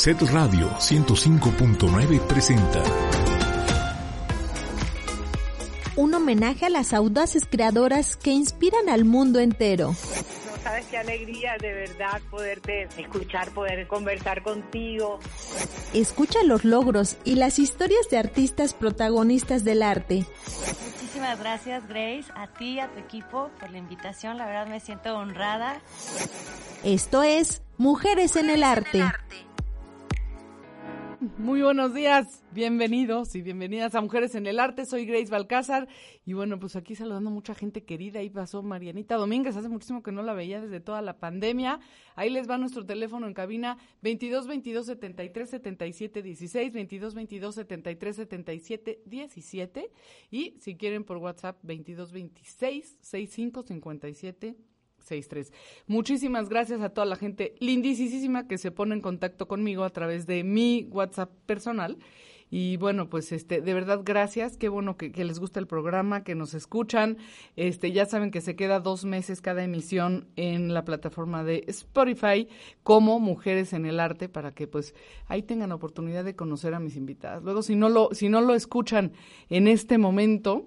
Set Radio 105.9 presenta un homenaje a las audaces creadoras que inspiran al mundo entero. No sabes qué alegría de verdad poderte escuchar, poder conversar contigo. Escucha los logros y las historias de artistas protagonistas del arte. Muchísimas gracias Grace, a ti, a tu equipo por la invitación. La verdad me siento honrada. Esto es Mujeres en el Arte. Muy buenos días, bienvenidos y bienvenidas a Mujeres en el Arte. Soy Grace Balcázar y bueno, pues aquí saludando mucha gente querida. Ahí pasó Marianita Domínguez, hace muchísimo que no la veía desde toda la pandemia. Ahí les va nuestro teléfono en cabina 22 22 73 77 16, 22 22 73 77 17 y si quieren por WhatsApp 22 26 65 57 63. Muchísimas gracias a toda la gente lindísima que se pone en contacto conmigo a través de mi WhatsApp personal. Y bueno, pues este, de verdad, gracias. Qué bueno que, les gusta el programa, que nos escuchan. Este, ya saben que se queda dos meses cada emisión en la plataforma de Spotify como Mujeres en el Arte para que pues ahí tengan oportunidad de conocer a mis invitadas. Luego, si no lo, si no lo escuchan en este momento,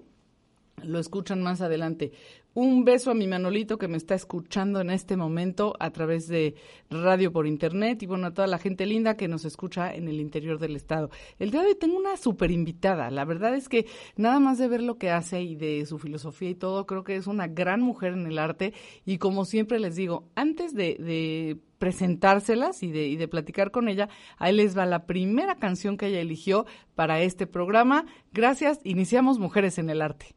lo escuchan más adelante. Un beso a mi Manolito que me está escuchando en este momento a través de radio por internet y bueno, a toda la gente linda que nos escucha en el interior del estado. El día de hoy tengo una super invitada. La verdad es que nada más de ver lo que hace y de su filosofía y todo, creo que es una gran mujer en el arte y como siempre les digo, antes de, presentárselas y de, y de platicar con ella, ahí les va la primera canción que ella eligió para este programa. Gracias, iniciamos Mujeres en el Arte.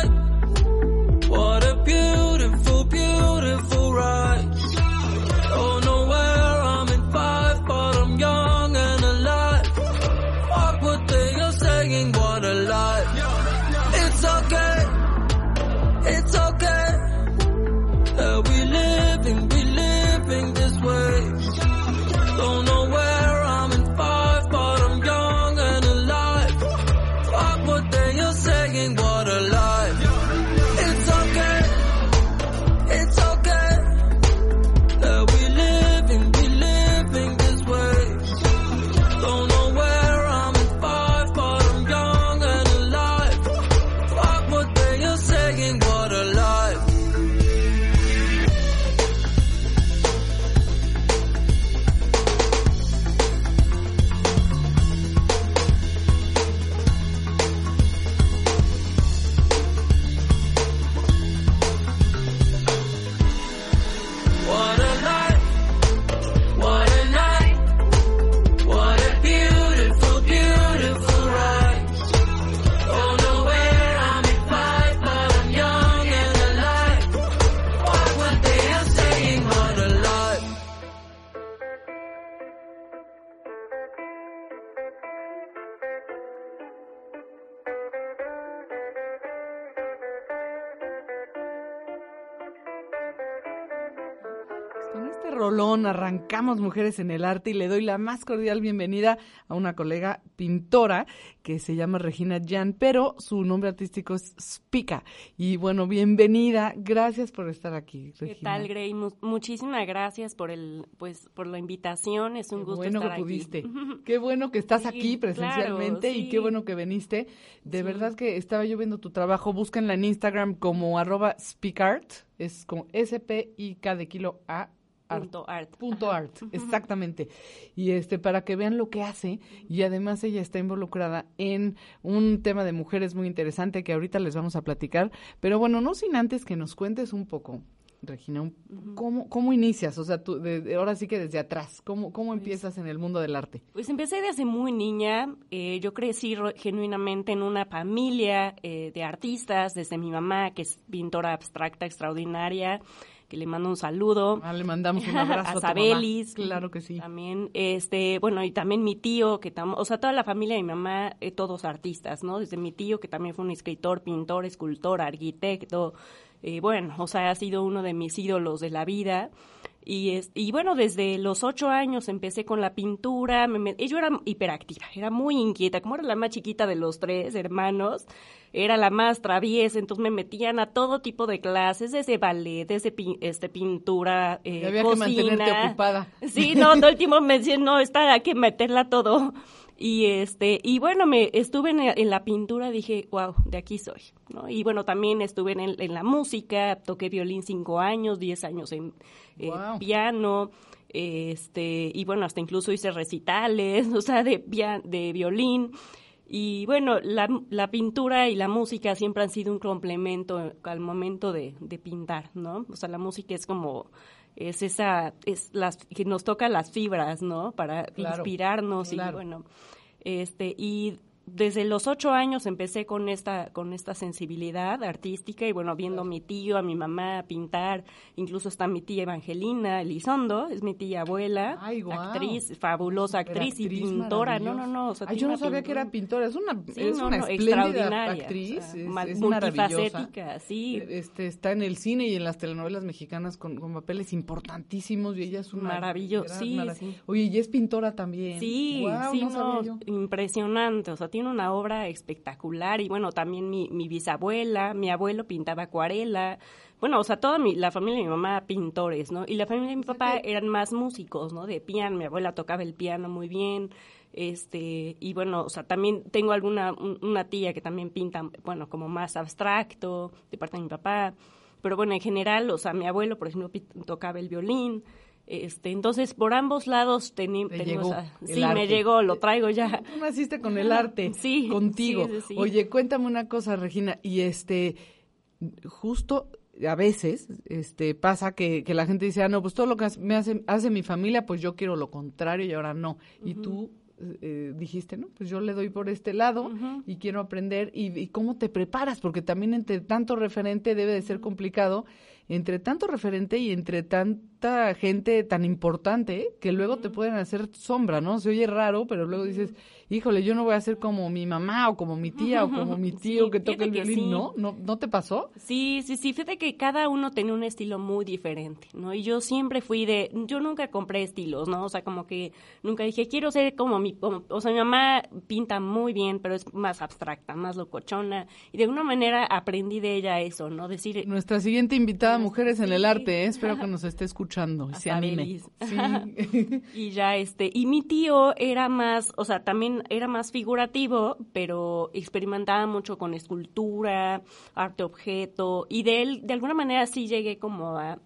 arrancamos Mujeres en el Arte y le doy la más cordial bienvenida a una colega pintora que se llama Regina Jan, pero su nombre artístico es Spica. Y bueno, bienvenida, gracias por estar aquí, Regina. ¿Qué tal, Grey? muchísimas gracias por el, pues, por la invitación, es un qué gusto bueno estar que pudiste. aquí. Qué bueno que estás Sí, aquí presencialmente claro, y qué bueno que viniste. De Sí. verdad que estaba yo viendo tu trabajo, búsquenla en Instagram como arroba speakart, es como S-P-I-K de kilo A. art. Punto art. Punto art, exactamente. Y este, para que vean lo que hace, y además ella está involucrada en un tema de mujeres muy interesante que ahorita les vamos a platicar. Pero bueno, no sin antes que nos cuentes un poco, Regina, un- ¿cómo, cómo inicias? O sea, tú, de- de- ahora sí que desde atrás, ¿cómo, cómo empiezas en el mundo del arte? Pues empecé desde muy niña. eh, yo crecí genuinamente en una familia eh, de artistas, desde mi mamá, que es pintora abstracta extraordinaria, que le mando un saludo. Ah, le mandamos un abrazo a, Sabelis. Claro que sí. También, este, bueno, y también mi tío, que tam- o sea, toda la familia de mi mamá, eh, todos artistas, ¿no? Desde mi tío, que también fue un escritor, pintor, escultor, arquitecto, eh, bueno, o sea, ha sido uno de mis ídolos de la vida. Y, es, y bueno, desde los ocho años empecé con la pintura. Me, me- yo era hiperactiva, era muy inquieta. Como era la más chiquita de los tres hermanos, era la más traviesa. Entonces me metían a todo tipo de clases, desde ballet, desde pi- este, pintura, eh, había que cocina. mantenerte ocupada. Sí, no, todo el tiempo me decían, no, está, hay que meterla todo. Y este, y bueno, me estuve en, en la pintura, dije, wow, de aquí soy, ¿no? Y bueno, también estuve en, en la música, toqué violín cinco años, diez años en eh, piano, este, y bueno, hasta incluso hice recitales, o sea, de, de violín. Y bueno, la, la pintura y la música siempre han sido un complemento al momento de, de pintar, ¿no? O sea, la música es como, es esa, es las, que nos toca las fibras, ¿no? Para Claro, inspirarnos claro. y bueno, este, y desde los ocho años empecé con esta, con esta sensibilidad artística y bueno, viendo a mi tío, a mi mamá pintar, incluso está mi tía Evangelina Elizondo, es mi tía abuela, Ay, actriz, fabulosa actriz y pintora, no, no, maravillosa. no. o sea, Ay, tiene yo no sabía que era pintora, es una, Sí, es no, una no, extraordinaria, actriz, o sea, es, es maravillosa. multifacética, sí. Este, está en el cine y en las telenovelas mexicanas con, con papeles importantísimos y ella es una Maravilloso, gran sí. Oye, y es pintora también. Sí, sí, no impresionante, o sea, tiene una obra espectacular y bueno, también mi, mi bisabuela, mi abuelo pintaba acuarela, bueno, o sea, toda mi, la familia de mi mamá pintores, ¿no? Y la familia de mi papá eran más músicos, ¿no? De piano, mi abuela tocaba el piano muy bien, este, y bueno, o sea, también tengo alguna, un- una tía que también pinta, bueno, como más abstracto, de parte de mi papá, pero bueno, en general, o sea, mi abuelo, por ejemplo, tocaba el violín, este, entonces por ambos lados teni- Te tenemos, llegó a- el sí, arte. me llegó, lo traigo ya. Tú naciste con el arte, Sí, contigo. sí, sí, sí. Oye, cuéntame una cosa, Regina, y este, justo a veces este pasa que, que la gente dice, ah, no, pues todo lo que hace- me hace, hace mi familia, pues yo quiero lo contrario y ahora no. Y tú eh, dijiste, no, pues yo le doy por este lado y quiero aprender. Y, y cómo te preparas? Porque también entre tanto referente debe de ser complicado, entre tanto referente y entre tanta gente tan importante que luego te pueden hacer sombra, ¿no? Se oye raro, pero luego dices, híjole, yo no voy a ser como mi mamá o como mi tía o como mi tío Sí, que toca el violín, sí. ¿no? ¿no? ¿No te pasó? Sí, sí, sí, fíjate que cada uno tenía un estilo muy diferente, ¿no? Y yo siempre fui de, yo nunca compré estilos, ¿no? O sea, como que nunca dije, quiero ser como mi, como- o sea, mi mamá pinta muy bien, pero es más abstracta, más locochona, y de alguna manera aprendí de ella eso, ¿no? Decir, Nuestra siguiente invitada, Mujeres en el. Arte, ¿eh? espero que nos esté escuchando y se anime. Sí. Y ya este, y mi tío era más, o sea, también era más figurativo, pero experimentaba mucho con escultura, arte objeto, y de él, de alguna manera sí llegué como a,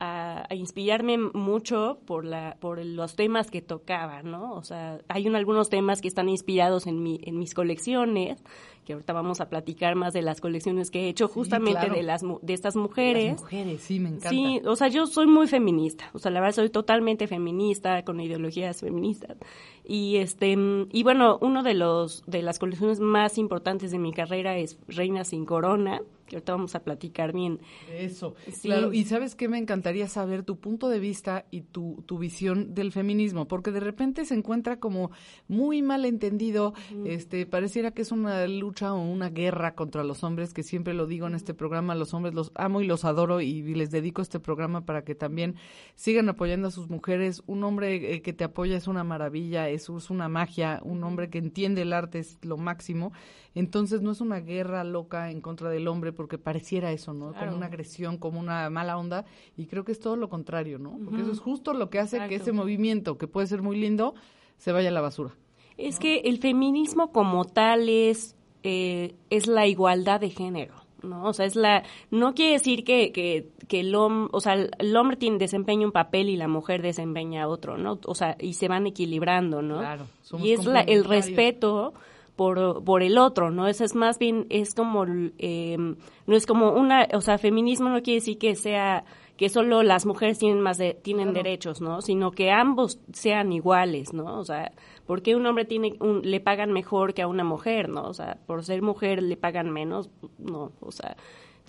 a, a inspirarme mucho por la, por los temas que tocaba, ¿no? O sea, hay un- algunos temas que están inspirados en mi, en mis colecciones, que ahorita vamos a platicar más de las colecciones que he hecho justamente claro. de las de estas mujeres. Las mujeres, sí, me encanta. Sí, o sea, yo soy muy feminista, o sea, la verdad soy totalmente feminista, con ideologías feministas. Y este, y bueno, uno de los de las colecciones más importantes de mi carrera es Reina sin Corona, que ahorita vamos a platicar bien. Eso, Sí. claro. Y sabes qué, me encantaría saber tu punto de vista y tu, tu visión del feminismo, porque de repente se encuentra como muy mal entendido, este, pareciera que es una lucha o una guerra contra los hombres, que siempre lo digo en este programa, los hombres los amo y los adoro y les dedico este programa para que también sigan apoyando a sus mujeres. Un hombre eh, que te apoya es una maravilla, es, es una magia, un hombre que entiende el arte es lo máximo. Entonces no es una guerra loca en contra del hombre porque pareciera eso, ¿no? Claro. Como una agresión, como una mala onda. Y creo que es todo lo contrario, ¿no? Porque eso es justo lo que hace que ese movimiento, que puede ser muy lindo, se vaya a la basura. Es que el feminismo como tal es, eh, es la igualdad de género. ¿no? O sea, es la, no quiere decir que, que, que el hombre, o sea, el- hombre tiene, desempeña un papel y la mujer desempeña otro, ¿no? O sea, y se van equilibrando, ¿no? Claro, somos y es la, el respeto por, por el otro, ¿no? Eso es más bien, es como, eh, no es como una, o sea, feminismo no quiere decir que sea, que solo las mujeres tienen más de, tienen derechos, ¿no? Sino que ambos sean iguales, ¿no? O sea, ¿por qué un hombre tiene, un, le pagan mejor que a una mujer, ¿no? O sea, por ser mujer le pagan menos, no, o sea,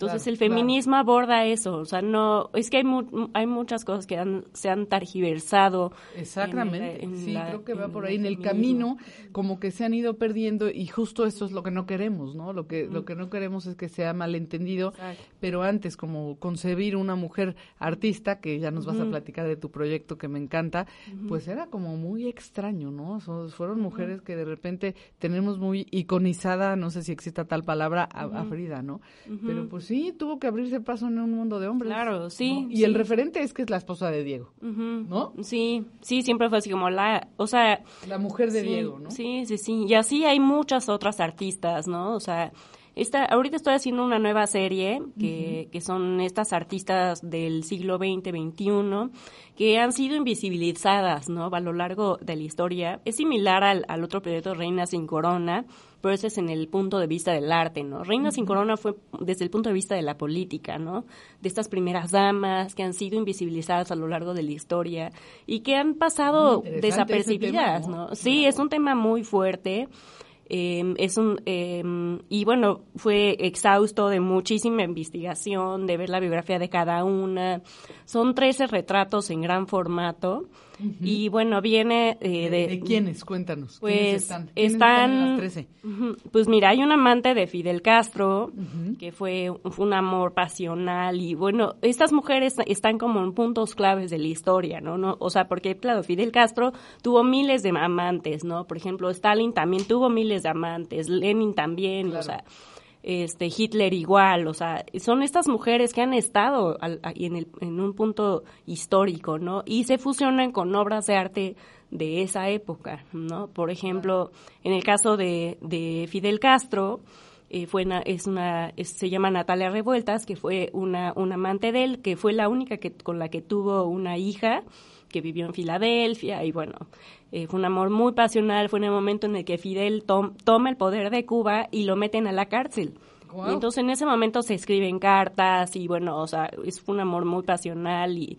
entonces Claro, el feminismo aborda eso, o sea, no, es que hay, mu- hay muchas cosas que han- se han targiversado. Exactamente, en el- en sí, la- creo que va por ahí en el feminismo. camino, como que se han ido perdiendo y justo eso es lo que no queremos, ¿no? Lo que lo que no queremos es que sea malentendido, Exacto. pero antes como concebir una mujer artista que ya nos vas a platicar de tu proyecto que me encanta, pues era como muy extraño, ¿no? So- fueron mujeres que de repente tenemos muy iconizada, no sé si exista tal palabra, a, a Frida, ¿no? Pero pues sí, tuvo que abrirse paso en un mundo de hombres. Claro, sí, ¿no? Y el referente es que es la esposa de Diego, Ujú. ¿no? Sí, sí, siempre fue así como la, o sea, La mujer de sí, Diego, ¿no? Sí, sí, sí. Y así hay muchas otras artistas, ¿no? O sea, esta, ahorita estoy haciendo una nueva serie que, que son estas artistas del siglo XX, XXI, que han sido invisibilizadas, ¿no? A lo largo de la historia. Es similar al, al otro proyecto Reina sin Corona, pero ese es en el punto de vista del arte, ¿no? Reina sin Corona fue desde el punto de vista de la política, ¿no? De estas primeras damas que han sido invisibilizadas a lo largo de la historia y que han pasado desapercibidas, tema, ¿no? ¿no? Sí, es un tema muy fuerte. eh, es un eh, y bueno fue exhausto de muchísima investigación de ver la biografía de cada una son 13 retratos en gran formato y bueno viene eh, ¿De, de, quiénes? Cuéntanos. ¿Quiénes pues están? ¿Quiénes están, en las 13? Ujú. pues mira, hay un amante de Fidel Castro que fue, fue un amor pasional y bueno, estas mujeres están como en puntos claves de la historia, ¿no? no O sea, porque claro, Fidel Castro tuvo miles de amantes, ¿no? Por ejemplo, Stalin también tuvo miles de amantes, Lenin también, o sea, este Hitler igual, o sea, son estas mujeres que han estado al- en, el, en un punto histórico, ¿no? Y se fusionan con obras de arte de esa época, ¿no? Por ejemplo, en el caso de, de Fidel Castro, eh, fue una- es una, se llama Natalia Revueltas, que fue una, una amante de él, que fue la única que, con la que tuvo una hija, que vivió en Filadelfia, y bueno, eh, fue un amor muy pasional, fue en el momento en el que Fidel tom- toma el poder de Cuba y lo meten a la cárcel. Entonces en ese momento se escriben cartas y bueno, o sea, es un amor muy pasional y,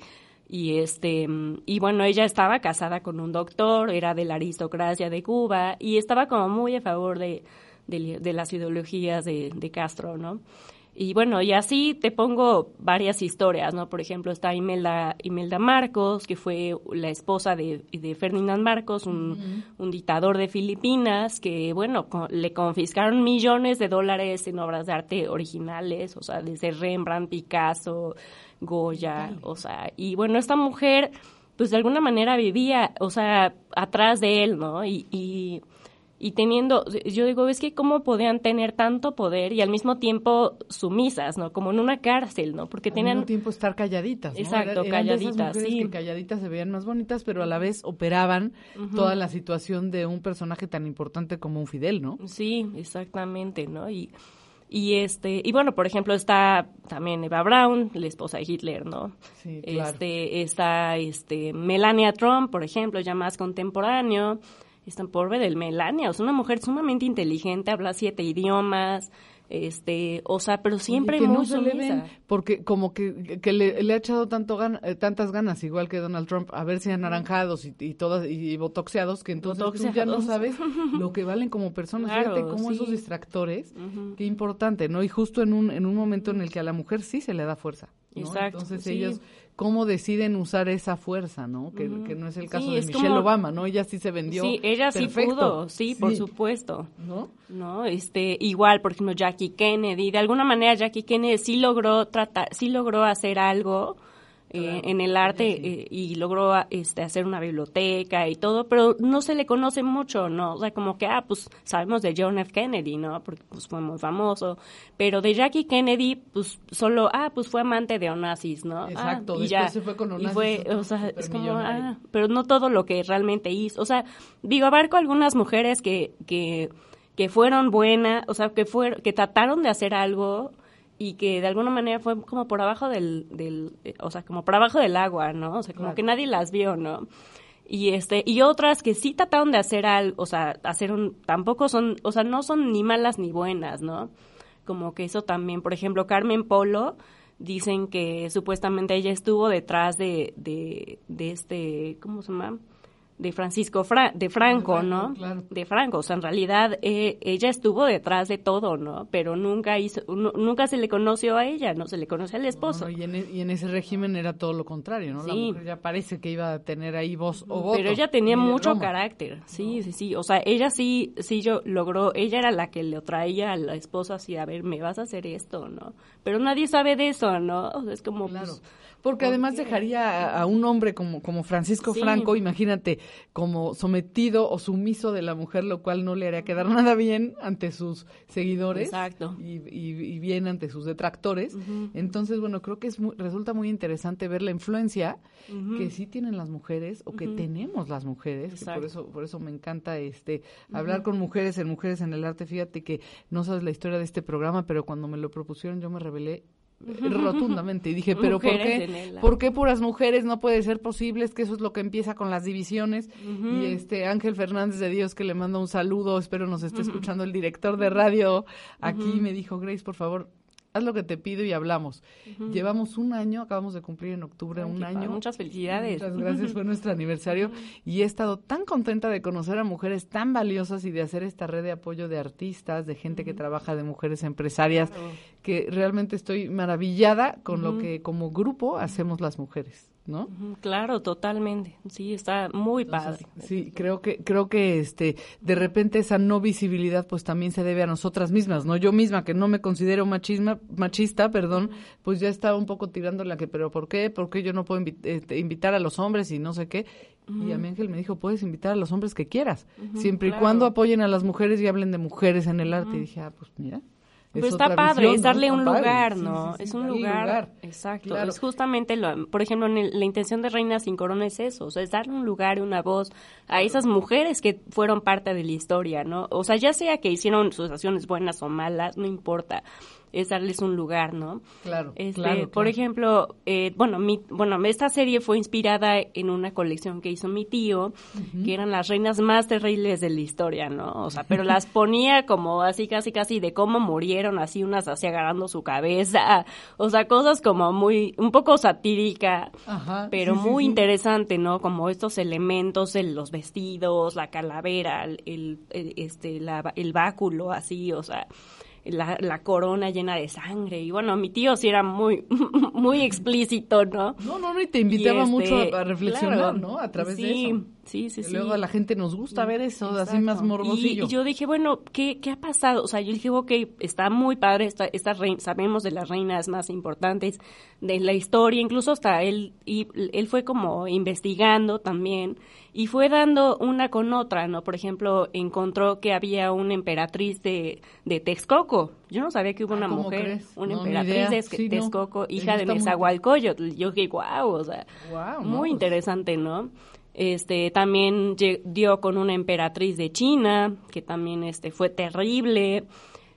y este y bueno, ella estaba casada con un doctor, era de la aristocracia de Cuba y estaba como muy a favor de, de, de las ideologías de, de Castro, ¿no? Y bueno, y así te pongo varias historias, ¿no? Por ejemplo, está Imelda, Imelda Marcos, que fue la esposa de, de Ferdinand Marcos, un, un dictador de Filipinas, que, bueno, co- le confiscaron millones de dólares en obras de arte originales, o sea, desde Rembrandt, Picasso, Goya, o sea, y bueno, esta mujer, pues de alguna manera vivía, o sea, atrás de él, ¿no? Y, y, y teniendo, yo digo, es que cómo podían tener tanto poder y al mismo tiempo sumisas, ¿no? Como en una cárcel, ¿no? Porque Al tenían... mismo tiempo estar calladitas, ¿no? Exacto, calladitas, sí. que calladitas se veían más bonitas, pero a la vez operaban toda la situación de un personaje tan importante como un Fidel, ¿no? Sí, exactamente, ¿no? Y, y este, y bueno, por ejemplo, está también Eva Braun, la esposa de Hitler, ¿no? Sí, claro. Este, está este Melania Trump, por ejemplo, ya más contemporáneo. Esta pobre del Melania, o sea, una mujer sumamente inteligente, habla siete idiomas, este, o sea, pero siempre que muy no se le ven, porque como que, que le, le ha echado tanto gan- eh, tantas ganas, igual que Donald Trump, a verse anaranjados y, y todas y, botoxeados, que entonces tú ya no sabes lo que valen como personas. Claro, Fíjate cómo sí. esos distractores, qué importante, ¿no? Y justo en un, en un momento en el que a la mujer sí se le da fuerza. ¿no? Exacto, Entonces sí. ellos, ¿cómo deciden usar esa fuerza, no? Que, que no es el caso Sí, de Michelle como- Obama, ¿no? Ella sí se vendió. Sí, ella sí perfecto. pudo, sí, por supuesto. ¿No? ¿no? Este, igual, por ejemplo, Jackie Kennedy, de alguna manera Jackie Kennedy sí logró tratar, sí logró hacer algo eh, en el arte eh, y logró este, hacer una biblioteca y todo, pero no se le conoce mucho, ¿no? O sea, como que, ah, pues sabemos de John F. Kennedy, ¿no? Porque pues fue muy famoso, pero de Jackie Kennedy, pues solo, ah, pues fue amante de Onassis, ¿no? Ah, Exacto, y después ya. se fue con Y Onassis, fue, otro o sea, es como, ah, pero no todo lo que realmente hizo. O sea, digo, abarco algunas mujeres que, que, que fueron buenas, o sea, que fueron, que trataron de hacer algo y que de alguna manera fue como por abajo del, del eh, o sea, como por abajo del agua, ¿no? O sea, como Claro. que nadie las vio, ¿no? Y este, y otras que sí trataron de hacer algo, o sea, hacer un, tampoco son, o sea, no son ni malas ni buenas, ¿no? Como que eso también, por ejemplo, Carmen Polo, dicen que supuestamente ella estuvo detrás de, de, de este, ¿cómo se llama? De Francisco Fra- de Franco, ¿no? claro. De Franco, o sea, en realidad eh, ella estuvo detrás de todo, ¿no? Pero nunca hizo, nu- nunca se le conoció a ella, no se le conoció al esposo. No, y, en, e- y en ese régimen era todo lo contrario, ¿no? La Sí. mujer ya parece que iba a tener ahí voz o voto. Pero ella tenía mucho carácter, sí, sí, sí. O sea, ella sí, sí, yo logró, ella era la que le traía a la esposa así, a ver, me vas a hacer esto, ¿no? Pero nadie sabe de eso, ¿no? O sea, es como, Claro. pues, Porque además dejaría a, a un hombre como, como Francisco Sí. Franco, imagínate, como sometido o sumiso de la mujer, lo cual no le haría quedar nada bien ante sus seguidores. Exacto. Y, y- y bien ante sus detractores. Entonces, bueno, creo que es muy- resulta muy interesante ver la influencia que sí tienen las mujeres o que tenemos las mujeres. que por eso, por eso me encanta este hablar con mujeres en Mujeres en el Arte. Fíjate que no sabes la historia de este programa, pero cuando me lo propusieron yo me rebelé rotundamente y dije, pero ¿por Mujeres en qué? ¿Por qué puras mujeres? No puede ser posible, es que eso es lo que empieza con las divisiones. Y este Ángel Fernández de Dios, que le mando un saludo, espero nos esté escuchando el director de radio aquí, me dijo, Grace, por favor, haz lo que te pido y hablamos. Llevamos un año, acabamos de cumplir en octubre ay, un año. Muchas felicidades. Muchas gracias, fue nuestro aniversario y he estado tan contenta de conocer a mujeres tan valiosas y de hacer esta red de apoyo de artistas, de gente que trabaja, de mujeres empresarias, que realmente estoy maravillada con lo que como grupo hacemos las mujeres, ¿no? Claro, totalmente. Sí, está muy padre. Sí, creo que creo que este de repente esa no visibilidad pues también se debe a nosotras mismas, ¿no? Yo misma que no me considero machisma, machista, perdón, pues ya estaba un poco tirando la que pero ¿por qué? ¿Por qué yo no puedo invi- este, invitar a los hombres y no sé qué? Y a mí Ángel me dijo, "Puedes invitar a los hombres que quieras, siempre y claro. cuando apoyen a las mujeres y hablen de mujeres en el arte." Y dije, "Ah, pues mira." Pero es está padre, visión, es darle un lugar, ¿no? sí, sí, es un lugar, Exacto. Claro. Es justamente, lo, por ejemplo, en el- la intención de Reina sin Corona es eso, o sea, es darle un lugar y una voz a esas mujeres que fueron parte de la historia, ¿no? O sea, ya sea que hicieron sus acciones buenas o malas, no importa, es darles un lugar, ¿no? Claro, Este, claro, Por ejemplo, eh, bueno, mi, bueno, esta serie fue inspirada en una colección que hizo mi tío, que eran las reinas más terribles de la historia, ¿no? O sea, pero las ponía como así, casi, casi de cómo murieron, así unas así agarrando su cabeza, o sea, cosas como muy, un poco satírica, Ajá, pero sí, muy sí. interesante, ¿no? Como estos elementos, el- los vestidos, la calavera, el, el- el- este, la- el báculo, así, o sea, la, la corona llena de sangre. Y bueno, mi tío sí era muy, muy explícito, ¿no? No, no, no, y te invitaba Y, mucho este, a, a reflexionar, claro, ¿no? A través sí, de eso. Sí, sí, Y sí. luego a la gente nos gusta ver eso, así más morbosillo. Y, y yo dije, bueno, ¿qué, ¿qué ha pasado? O sea, yo dije, ok, está muy padre, esta, esta reina, sabemos de las reinas más importantes de la historia, incluso hasta él, y, él fue como investigando también, y fue dando una con otra, ¿no? Por ejemplo, encontró que había una emperatriz de, de Texcoco. Yo no sabía que hubo Ah, una ¿cómo mujer, crees? una No, emperatriz de Sí. Texcoco, hija de muy- Nezahualcóyotl. Yo dije, wow, o sea, muy no, interesante, ¿no? Este, también dio con una emperatriz de China, que también este, fue terrible.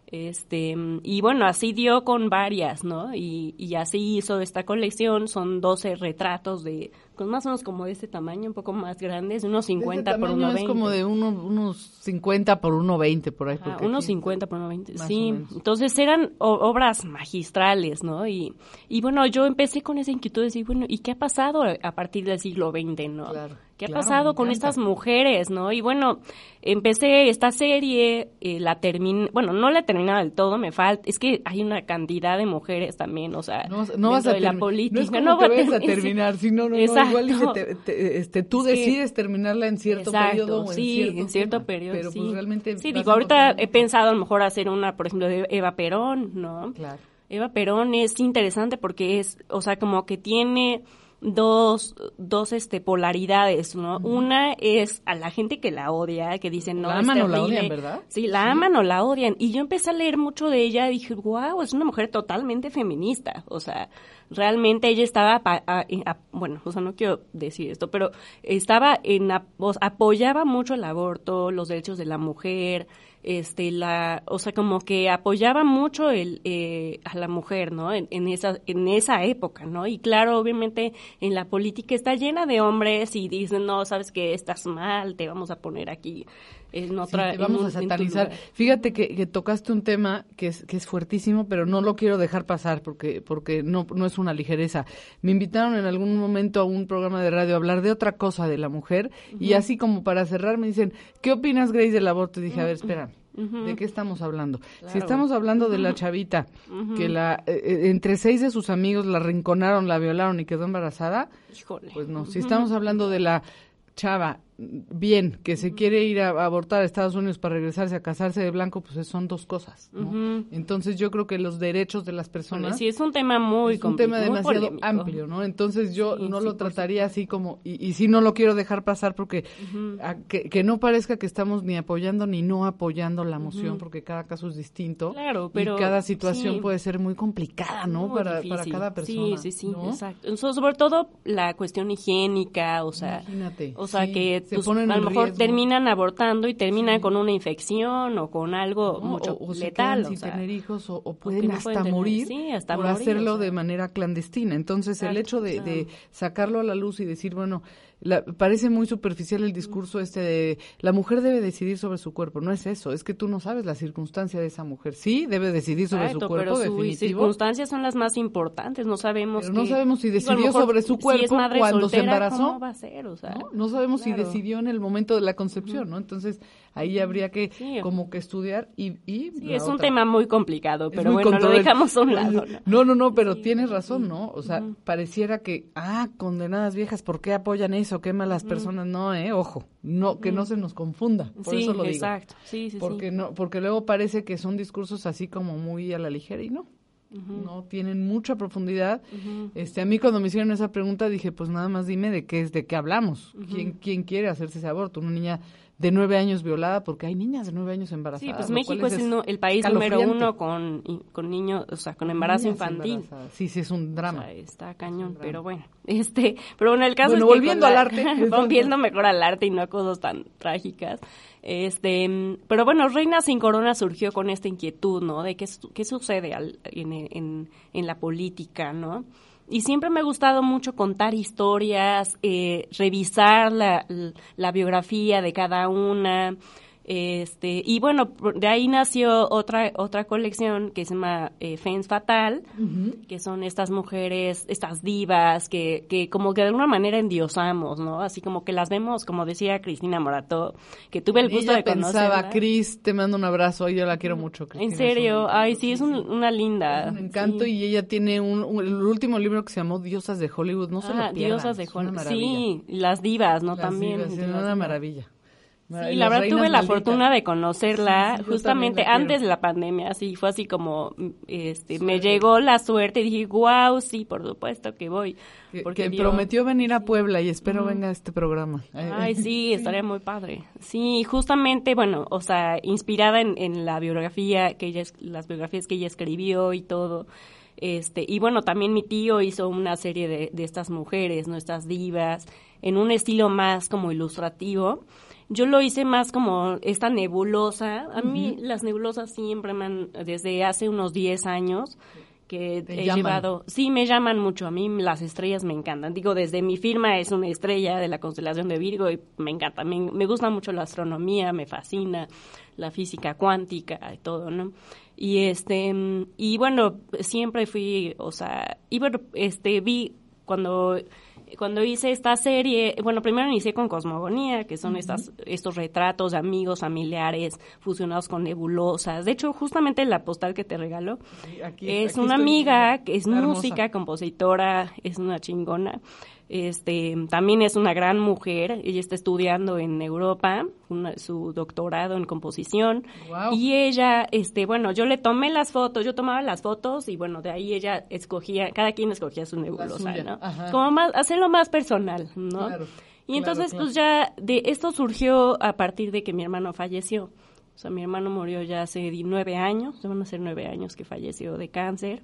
Este, y bueno, así dio con varias, ¿no? Y, y así hizo esta colección, son 12 retratos de, con más o menos como de este tamaño, un poco más grandes, unos 50 Ese por tamaño 1,20. es como de uno- unos 50 por 1,20 por ahí. Ah, unos aquí- 50 por 1,20, Más sí. Entonces eran obras magistrales, ¿no? Y, y bueno, yo empecé con esa inquietud de decir, bueno, ¿y qué ha pasado a partir del siglo XX, no? Claro, ¿Qué ha claro, pasado con estas mujeres, no? Y bueno, empecé esta serie, eh, la terminé, bueno, no la he terminado del todo, me falta, es que hay una cantidad de mujeres también, o sea, No, vas- no vas a de la política. No es como no vayas a terminar, no, no, Exacto. Igual y te- te- este, tú decides terminarla en cierto Exacto, periodo o en sí, cierto, en cierto tema, periodo, Pero sí. pues realmente Sí, digo, ahorita he pensado a lo mejor hacer una, por ejemplo, de Eva Perón, ¿no? Claro. Eva Perón es interesante porque es, o sea, como que tiene dos, dos este, polaridades, ¿no? Una es a la gente que la odia, que dicen, no, La aman o la terrible". odian, ¿verdad? Sí, la aman o la odian. Y yo empecé a leer mucho de ella y dije, wow, es una mujer totalmente feminista. O sea, realmente ella estaba, a- a- bueno, o sea, no quiero decir esto, pero estaba en, o apoyaba mucho el aborto, los derechos de la mujer, este, la, o sea, como que apoyaba mucho el, eh, a la mujer, ¿no? En, en esa, en esa época, ¿no? Y claro, obviamente en la política está llena de hombres y dicen, no, sabes que estás mal, te vamos a poner aquí en Sí, otra, te en vamos un- a satanizar. Fíjate que, que tocaste un tema que es, que es fuertísimo, pero no lo quiero dejar pasar porque, porque no, no es una ligereza. Me invitaron en algún momento a un programa de radio a hablar de otra cosa de la mujer y así como para cerrar me dicen, ¿qué opinas Grace del aborto? Y dije, a ver, espera. ¿De qué estamos hablando? Si estamos hablando de la chavita que la eh, eh, entre seis de sus amigos la rinconaron, la violaron y quedó embarazada, Híjole. pues no, si estamos hablando de la chava bien que se quiere ir a, a abortar a Estados Unidos para regresarse a casarse de blanco, pues son dos cosas, ¿no? Entonces yo creo que los derechos de las personas Sí, es un tema muy es un tema demasiado polémico. amplio, ¿no? Entonces yo Sí, no sí, lo trataría así como, y, y sí no lo quiero dejar pasar porque a- que, que no parezca que estamos ni apoyando ni no apoyando la moción, porque cada caso es distinto. Claro, pero Y cada situación sí. puede ser muy complicada, ¿no? Muy Para, cada persona. Sí, sí, sí, ¿no? exacto. So- sobre todo la cuestión higiénica, o sea, Imagínate, o sea que se pues, ponen a lo mejor riesgo. terminan abortando y terminan con una infección o con algo ¿no? mucho o, o se letal, o sin sea, tener hijos o, pueden hasta pueden tener- morir sí, hasta por morir, hacerlo de manera clandestina. Entonces el hecho de sacarlo a la luz y decir, bueno, la- parece muy superficial el discurso este de la mujer debe decidir sobre su cuerpo. No es eso, es que tú no sabes la circunstancia de esa mujer. Sí, debe decidir sobre Exacto, su cuerpo, pero sus circunstancias son las más importantes, no sabemos Pero no que- sabemos si decidió sobre su cuerpo cuando se embarazó. ¿cómo va a ser? O sea, ¿no? No sabemos claro. si decidió en el momento de la concepción, ¿no? Entonces ahí habría que Sí. como que estudiar y, y Sí, es un tema muy complicado, pero muy bueno, lo dejamos a un lado. ¿no? No, no, no, pero tienes razón, ¿no? O sea, pareciera que, ah, condenadas viejas, ¿por qué apoyan eso? Qué malas personas. No, eh, ojo, no, que no se nos confunda. Por sí, eso lo digo. exacto. Sí, sí, Porque no, porque luego parece que son discursos así como muy a la ligera y no. No tienen mucha profundidad. Este, a mí cuando me hicieron esa pregunta dije, pues nada más dime de qué es, de qué hablamos. ¿Quién, quién quiere hacerse ese aborto? Una niña de nueve años violada, porque hay niñas de nueve años embarazadas. Sí, pues México es el, país número uno con, con niños, o sea, con embarazo Niñas infantil. embarazadas. Sí, sí, es un O drama. sea, está cañón, pero bueno, este, pero bueno, el caso Bueno, es que volviendo al arte. volviendo mejor al arte y no a cosas tan trágicas, este, pero bueno, Reina sin Corona surgió con esta inquietud, ¿no? De qué, qué sucede al- en, en, en la política, ¿no? Y siempre me ha gustado mucho contar historias, eh, revisar la, la biografía de cada una, este, y bueno, de ahí nació otra otra colección que se llama eh, Fens Fatal, que son estas mujeres, estas divas que, que como que de alguna manera endiosamos, ¿no? Así como que las vemos, como decía Cristina Morato, que tuve el gusto Ella de conocerla. pensaba, Cris, te mando un abrazo, yo la quiero mucho. En Cristina, serio, es un- ay, sí, es un- una linda. un encanto sí. y ella tiene un, un- el último libro que se llamó Diosas de Hollywood, no se Ah, lo pierdan, diosas de Hollywood. Sí, las divas, ¿no? Las También. divas, es una maravilla. Sí, la verdad tuve la fortuna de conocerla Sí, justamente antes de la pandemia, así fue así como mm, este me llegó la suerte y dije, "Wow, sí, por supuesto que voy." Que, Porque que prometió venir a Puebla y espero venga a este programa. Ay, sí, estaría muy padre. Sí, justamente, bueno, o sea, inspirada en, en la biografía que ella, las biografías que ella escribió y todo. Este, y bueno, también mi tío hizo una serie de, de estas mujeres, nuestras divas, en un estilo más como ilustrativo. Yo lo hice más como esta nebulosa. A mí las nebulosas siempre me han, desde hace unos 10 años, que Te he llaman. llevado, sí, me llaman mucho, a mí las estrellas me encantan. Digo, desde mi firma es una estrella de la constelación de Virgo y me encanta, me, me gusta mucho la astronomía, me fascina la física cuántica y todo, ¿no? Y este, y bueno, siempre fui, o sea, y bueno, este, vi cuando cuando hice esta serie, bueno, primero inicié con Cosmogonía, que son estas, estos retratos de amigos, familiares, fusionados con nebulosas. De hecho, justamente la postal que te regalo aquí- es aquí una amiga que es hermosa. música, compositora, es una chingona. Este, también es una gran mujer, ella está estudiando en Europa, una- su doctorado en composición. Y ella, este, bueno, yo le tomé las fotos, yo tomaba las fotos y bueno, de ahí ella escogía, cada quien escogía su nebulosa, ¿no? ajá. Como más, hacerlo más personal, ¿no? Claro, y entonces, claro. pues ya, de esto surgió a partir de que mi hermano falleció. O sea, mi hermano murió ya hace nueve años, ya van a ser nueve años que falleció de cáncer.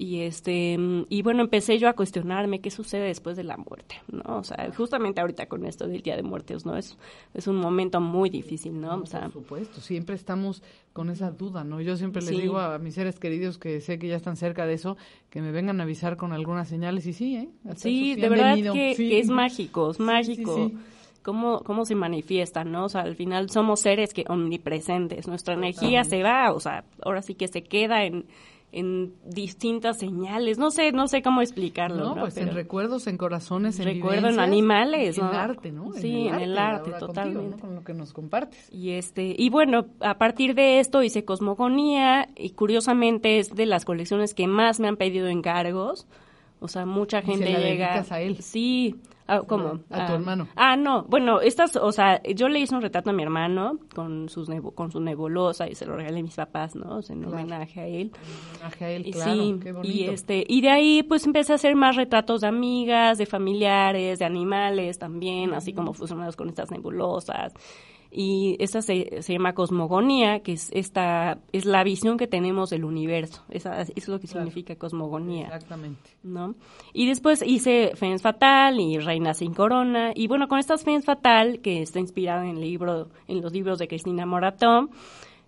Y este mm, y bueno, empecé yo a cuestionarme qué sucede después de la muerte, ¿no? O sea, justamente ahorita con esto del Día de Muertos, ¿no? Es, es un momento muy difícil, ¿no? O sea, Por supuesto, siempre estamos con esa duda, ¿no? Yo siempre les Sí. digo a mis seres queridos que sé que ya están cerca de eso, que me vengan a avisar con algunas señales y sí, ¿eh? Hasta Sí, de verdad que, Sí. que es mágico, es mágico. sí, sí. Cómo, cómo se manifiesta, ¿no? O sea, al final somos seres que omnipresentes. Nuestra energía se va, o sea, ahora sí que se queda en, en distintas señales. No sé, no sé cómo explicarlo, No, ¿no? pues en Pero- recuerdos, en corazones, en Recuerdo en animales, en ¿no? arte, ¿no? Sí, en el arte, contigo, totalmente. ¿no? Con lo que nos compartes. Y este, y bueno, a partir de esto hice cosmogonía y curiosamente es de las colecciones que más me han pedido encargos. O sea, mucha ¿Y gente se la llega. a él? Sí. Ah, ¿Cómo? A tu Ah, hermano. Ah, no. Bueno, estas, o sea, yo le hice un retrato a mi hermano con sus nebu- con su nebulosa y se lo regalé a mis papás, ¿no? O sea, en Claro. homenaje a él. Homenaje a él, Y claro, sí, qué y este, y de ahí pues empecé a hacer más retratos de amigas, de familiares, de animales también, así como fusionados con estas nebulosas. Y esta se, se llama cosmogonía, que es esta, es la visión que tenemos del universo. Esa, eso es lo que significa cosmogonía. Exactamente. ¿no? Y después hice Fens Fatal y Reina sin Corona. Y bueno, con estas Fens Fatal, que está inspirada en el libro, en los libros de Cristina Moratón,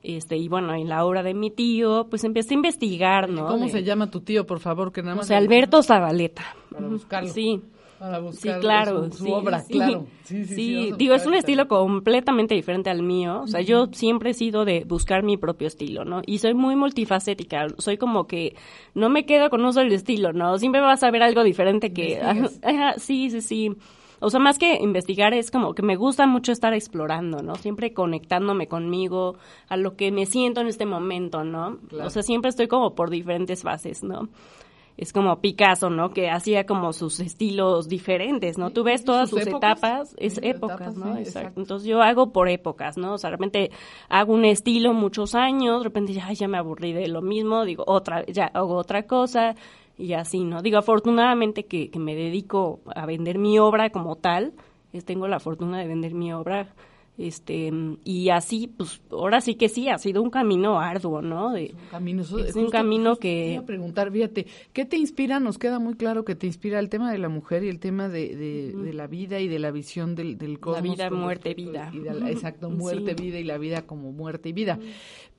este, y bueno, en la obra de mi tío, pues empecé a investigar, ¿no? ¿Cómo De- se llama tu tío, por favor? Que nada O sea, Alberto Zabaleta. Para buscarlo. Sí. Para Sí, buscar claro. su, su sí, obra, sí. claro. Sí, sí, sí, Sí, digo, es un estilo completamente diferente al mío. O sea, yo siempre he sido de buscar mi propio estilo, ¿no? Y soy muy multifacética. Soy como que no me quedo con un solo estilo, ¿no? Siempre vas a ver algo diferente que... Ajá, sí, sí, sí. O sea, más que investigar es como que me gusta mucho estar explorando, ¿no? Siempre conectándome conmigo, a lo que me siento en este momento, ¿no? Claro. O sea, siempre estoy como por diferentes fases, ¿no? Es como Picasso, ¿no? Que hacía como sus estilos diferentes, ¿no? Tú ves todas sus etapas, es Sí, épocas, etapas, ¿no? sí, exacto. Entonces yo hago por épocas, ¿no? O sea, de repente hago un estilo muchos años, de repente ya, ya me aburrí de lo mismo, digo, otra, ya hago otra cosa y así, ¿no? Digo, afortunadamente que, que me dedico a vender mi obra como tal, es- tengo la fortuna de vender mi obra, este, y así, pues, ahora sí que sí, ha sido un camino arduo, ¿no? De, camino. Eso- Es un camino justo que- iba a preguntar, fíjate, ¿qué te inspira? Nos queda muy claro que te inspira el tema de la mujer y el tema de, de, de la vida y de la visión del, del cosmos. vida, con muerte, vida. y la- exacto, muerte, Sí. vida y la vida como muerte y vida.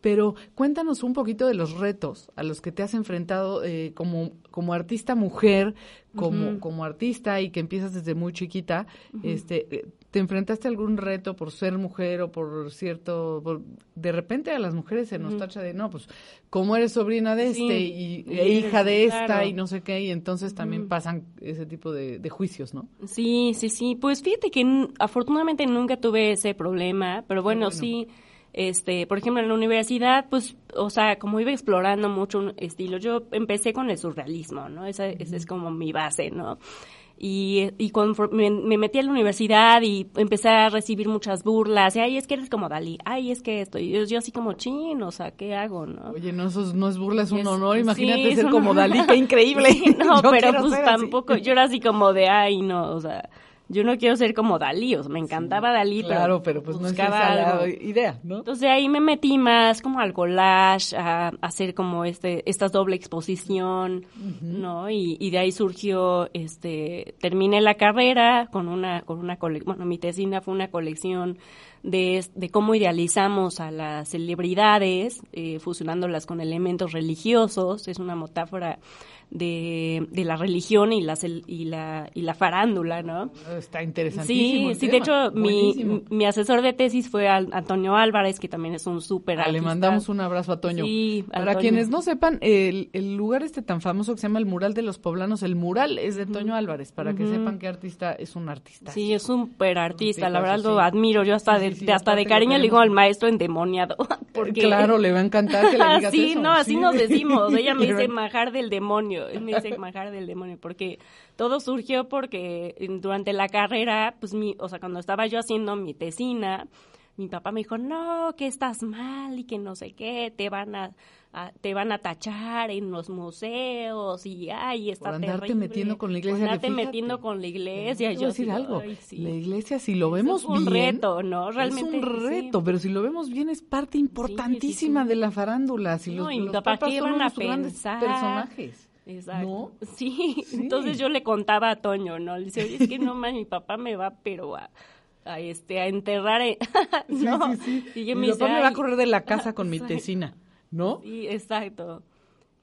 Pero cuéntanos un poquito de los retos a los que te has enfrentado eh, como, como artista mujer, como, como artista y que empiezas desde muy chiquita. este eh, ¿Te enfrentaste a algún reto por ser mujer o por cierto... por- de repente a las mujeres se nos tacha de, no, pues, como eres sobrina de Sí, este y, y e hija de esta claro. y no sé qué, y entonces también pasan ese tipo de, de juicios, ¿no? Sí, sí, sí. Pues fíjate que afortunadamente nunca tuve ese problema, pero bueno, bueno. sí. Este, por ejemplo, en la universidad, pues, o sea, como iba explorando mucho un estilo, yo empecé con el surrealismo, ¿no? Esa, esa es como mi base, ¿no? Y, y conforme me, me metí a la universidad y empecé a recibir muchas burlas, y, ay, es que eres como Dalí, ay, es que esto, y yo, yo así como, chin, o sea, ¿qué hago, no? Oye, no, eso es- no es burla, es un Es- honor. Imagínate ser como. Dalí, qué increíble. Sí, no, pero pues así. tampoco, yo era así como de, ay, no, o sea, yo no quiero ser como Dalí, o sea, me encantaba Dalí, Claro, pero pues no es buscaba algo. idea, ¿no? Entonces ahí me metí más como al collage, a, a hacer como este, esta doble exposición, ¿no? Y, y de ahí surgió, este, terminé la carrera con una, con una colección, bueno, mi tesina fue una colección de, de cómo idealizamos a las celebridades, eh, fusionándolas con elementos religiosos, es una metáfora de, de la religión y la, y la, y la farándula, ¿no? Está interesantísimo. Sí, sí, de tema. hecho, mi, mi asesor de tesis fue Al- Antonio Álvarez, que también es un súper Ah, le mandamos un abrazo a Toño. Sí, Para Antonio. quienes no sepan, el, el lugar este tan famoso que se llama el Mural de los Poblanos, el mural es de Toño Álvarez, para que Ujú. sepan qué artista es un artista. Sí, es un súper artista, la verdad lo sí. admiro. Yo hasta Sí, de, sí, de- hasta de lo cariño le digo al maestro endemoniado. Porque... Claro, le va a encantar que le digas sí, eso. no, así Sí. nos decimos. Ella me dice majar del demonio. Él me dice majar del demonio. Porque todo surgió porque eh, durante la carrera, pues mi, o sea, cuando estaba yo haciendo mi tesina, mi papá me dijo, no, que estás mal y que no sé qué, te van a, a- te van a tachar en los museos y ay, está Por andarte terrible. metiendo con la iglesia, andarte fíjate. metiendo con la iglesia. Voy yo a decir así, algo. "Ay, sí". La iglesia, si lo vemos es un bien. reto, ¿no? Realmente, Es un sí. reto, pero si lo vemos bien es parte importantísima sí. de la farándula. Si No, los, y mi los papá, papas ¿qué son van a pensar? personajes. Exacto. ¿No? Sí. Sí. entonces yo le contaba a Toño, ¿no? Le dice, oye, es que no más mi papá me va, pero a, a, este, a enterrar, en- ¿no? sí, sí. Y yo Mi me dice, papá me va a correr de la casa con mi tesina, ¿no? Sí, exacto.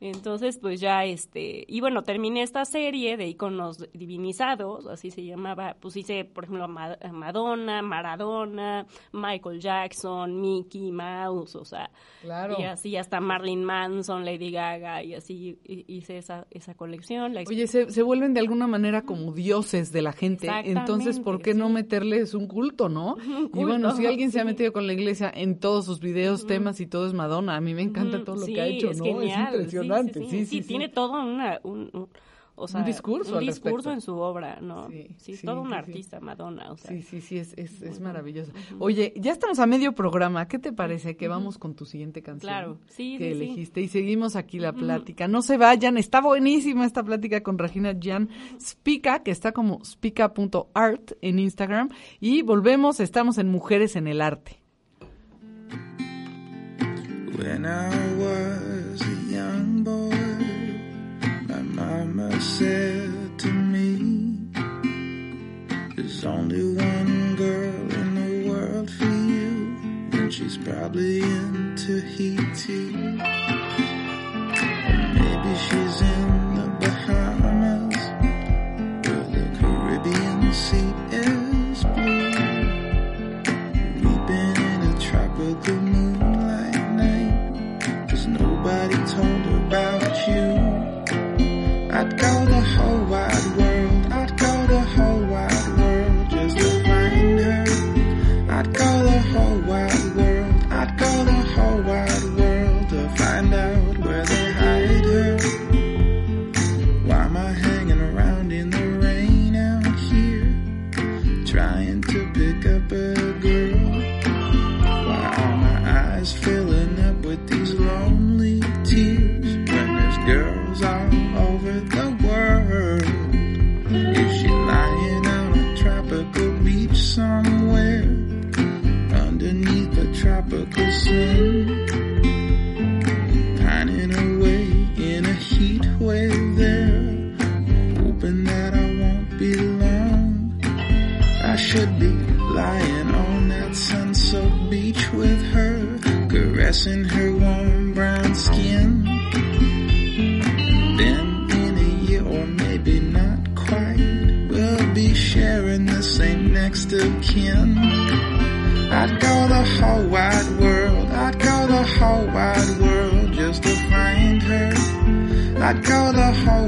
Entonces, pues ya, este, y bueno, terminé esta serie de iconos divinizados, así se llamaba, pues hice, por ejemplo, a Madonna, Maradona, Michael Jackson, Mickey Mouse, o sea, Claro. y así hasta Marilyn Manson, Lady Gaga, y así hi- hice esa, esa colección. La Oye, se, se vuelven de alguna manera como dioses de la gente. Entonces, ¿por qué no meterles un culto, no? y bueno, si alguien se ha metido con la iglesia en todos sus videos, temas y todo es Madonna. A mí me encanta todo lo Sí, que ha hecho, es ¿no? genial, es sí, impresionante. Sí, sí, sí. tiene todo una, un, un- o sea, discurso un discurso en su obra, ¿no? Sí, Sí, es sí, todo un sí, sí. artista, Madonna, o sea. Sí, sí, sí, es, es, es maravilloso. Oye, ya estamos a medio programa. ¿Qué te parece que vamos con tu siguiente canción? Claro, sí, Que sí, sí. elegiste. Y seguimos aquí la plática. No se vayan, está buenísima esta plática con Regina Jan Spica, que está como spica.art en Instagram. Y volvemos, estamos en Mujeres en el Arte. When I was mama said to me, There's only one girl in the world for you, and she's probably into heat whole wide world, I'd go the whole wide world just to find her. I'd go the whole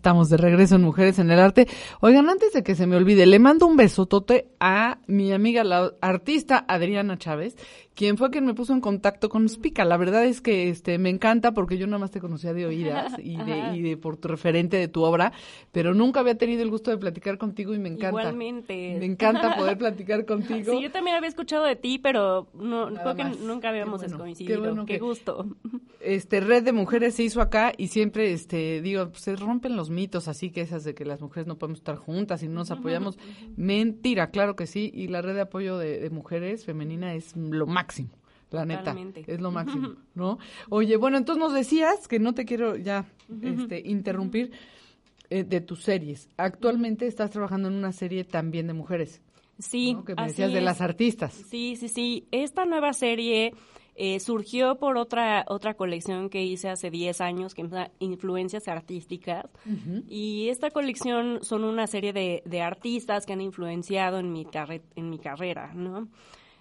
estamos de regreso en Mujeres en el Arte. Oigan, antes de que se me olvide, le mando un besotote a mi amiga, la artista Adriana Chávez, quien fue quien me puso en contacto con Spica. La verdad es que este me encanta porque yo nada más te conocía de oídas y de, y de por tu referente de tu obra, pero nunca había tenido el gusto de platicar contigo y me encanta. Igualmente. Me encanta poder platicar contigo. Sí, yo también había escuchado de ti, pero no, creo que más. nunca habíamos Qué bueno, coincidido. qué bueno qué que- gusto. este red de mujeres se hizo acá y siempre este digo se rompen los mitos así que esas de que las mujeres no podemos estar juntas y no nos apoyamos mentira claro que sí y la red de apoyo de, de mujeres femenina es lo máximo la neta es lo máximo no oye bueno entonces nos decías que no te quiero ya este interrumpir eh, de tus series actualmente estás trabajando en una serie también de mujeres Sí, ¿no? que me así decías de es. las artistas Sí, sí, sí. Esta nueva serie eh, surgió por otra otra colección que hice hace 10 años, que llama Influencias Artísticas. Y esta colección son una serie de, de artistas que han influenciado en mi, carre- en mi carrera, ¿no?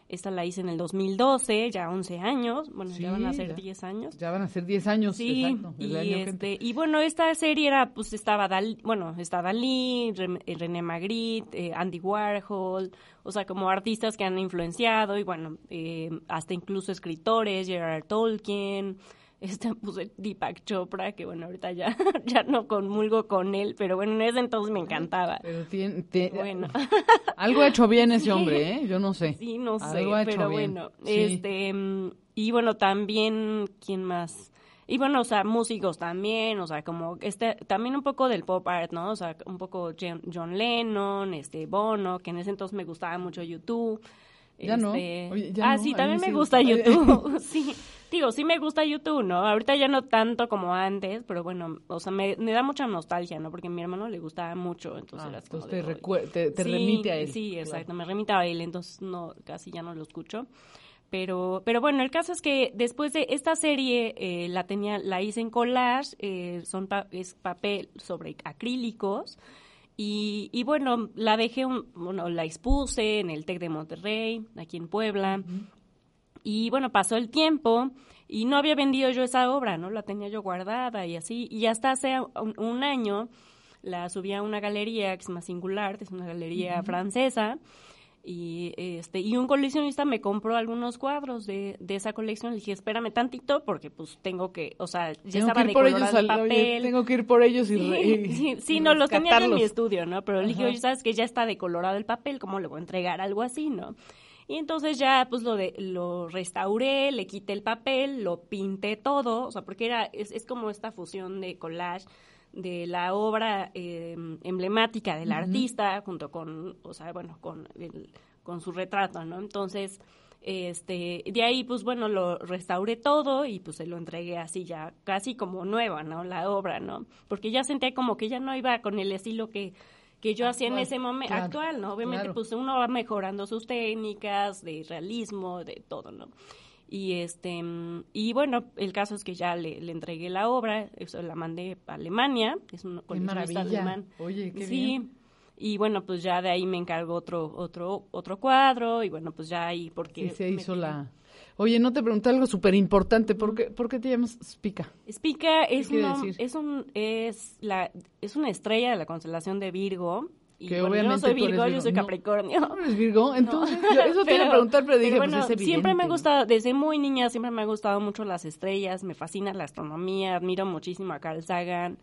Esta la hice en el 2012, ya 11 años. Bueno, ya van a Sí, ser ya. 10 años. ya van a ser 10 años Sí, exacto y, año este, y bueno, esta serie era, pues estaba Dalí, bueno, está Dalí, eh, René Magritte, eh, Andy Warhol, o sea, como artistas que han influenciado y bueno, eh, hasta incluso escritores, Gerard Tolkien, este, puse Deepak Chopra, que bueno, ahorita ya, ya no comulgo con él, pero bueno, en ese entonces me encantaba. Pero tiene, Bueno. algo ha hecho bien ese hombre, ¿eh? Yo no sé. Sí, no sé, Algo ha hecho pero bien. bueno, Sí. este, mm, y bueno, también, ¿quién más? Y bueno, o sea, músicos también, o sea, como este, también un poco del pop art, ¿no? O sea, un poco John, Lennon, este, Bono, que en ese entonces me gustaba mucho YouTube. Ya no. Este, Oye, ya ah, no, sí, también me sí. gusta YouTube. sí, digo, sí me gusta YouTube, ¿no? Ahorita ya no tanto como antes, pero bueno, o sea, me, me da mucha nostalgia, ¿no? Porque a mi hermano le gustaba mucho, entonces Ah, era así como entonces te, te, te Sí, remite a él. Sí, Claro. exacto, me remite a él, entonces no, casi ya no lo escucho. Pero, pero bueno, el caso es que después de esta serie eh, la tenía, la hice en collage, eh, son pa- es papel sobre acrílicos y, y bueno, la dejé, un- bueno, la expuse en el Tec de Monterrey, aquí en Puebla. Y bueno, pasó el tiempo y no había vendido yo esa obra, ¿no? La tenía yo guardada y así. Y hasta hace un, un año la subí a una galería que se llama Singular, que es una galería francesa. Y, este, y un coleccionista me compró algunos cuadros de, de esa colección. Le dije, espérame tantito porque pues tengo que, o sea, ya Tengo estaba que ir por ellos oye, papel. tengo que ir por ellos y, y- sí, sí, y no, los tenía en mi estudio, ¿no? Pero le dije, oye, sabes que ya está decolorado el papel, ¿cómo le voy a entregar algo así, no? Y entonces ya, pues, lo de, lo restauré, le quité el papel, lo pinté todo, o sea, porque era, es, es como esta fusión de collage de la obra eh, emblemática del artista junto con, o sea, bueno, con, el- con su retrato, ¿no? Entonces, este, de ahí, pues bueno, lo restauré todo y pues se lo entregué así ya, casi como nueva, ¿no? La obra, ¿no? Porque ya sentía como que ya no iba con el estilo que, que yo hacía en ese momento, claro, actual, ¿no? Obviamente, claro. pues uno va mejorando sus técnicas de realismo, de todo, ¿no? Y este y bueno, el caso es que ya le, le entregué la obra, eso la mandé a Alemania, es un coleccionista alemán. Oye, qué sí. bien. Y bueno, pues ya de ahí me encargó otro otro otro cuadro y bueno, pues ya ahí porque Y se hizo la... Oye, no te pregunté algo súper importante. ¿Por qué, ¿Por qué te llamas Spica? Spica es quiere un, decir? es un es la es una estrella de la constelación de Virgo. Y Que bueno, yo no obviamente soy Virgo, yo soy. Capricornio. ¿No eres Virgo? Entonces, yo eso te iba a preguntar, pero dije, bueno, pues es siempre me gustado, desde muy niña siempre me ha gustado mucho las estrellas, me fascina la astronomía, admiro muchísimo a Carl Sagan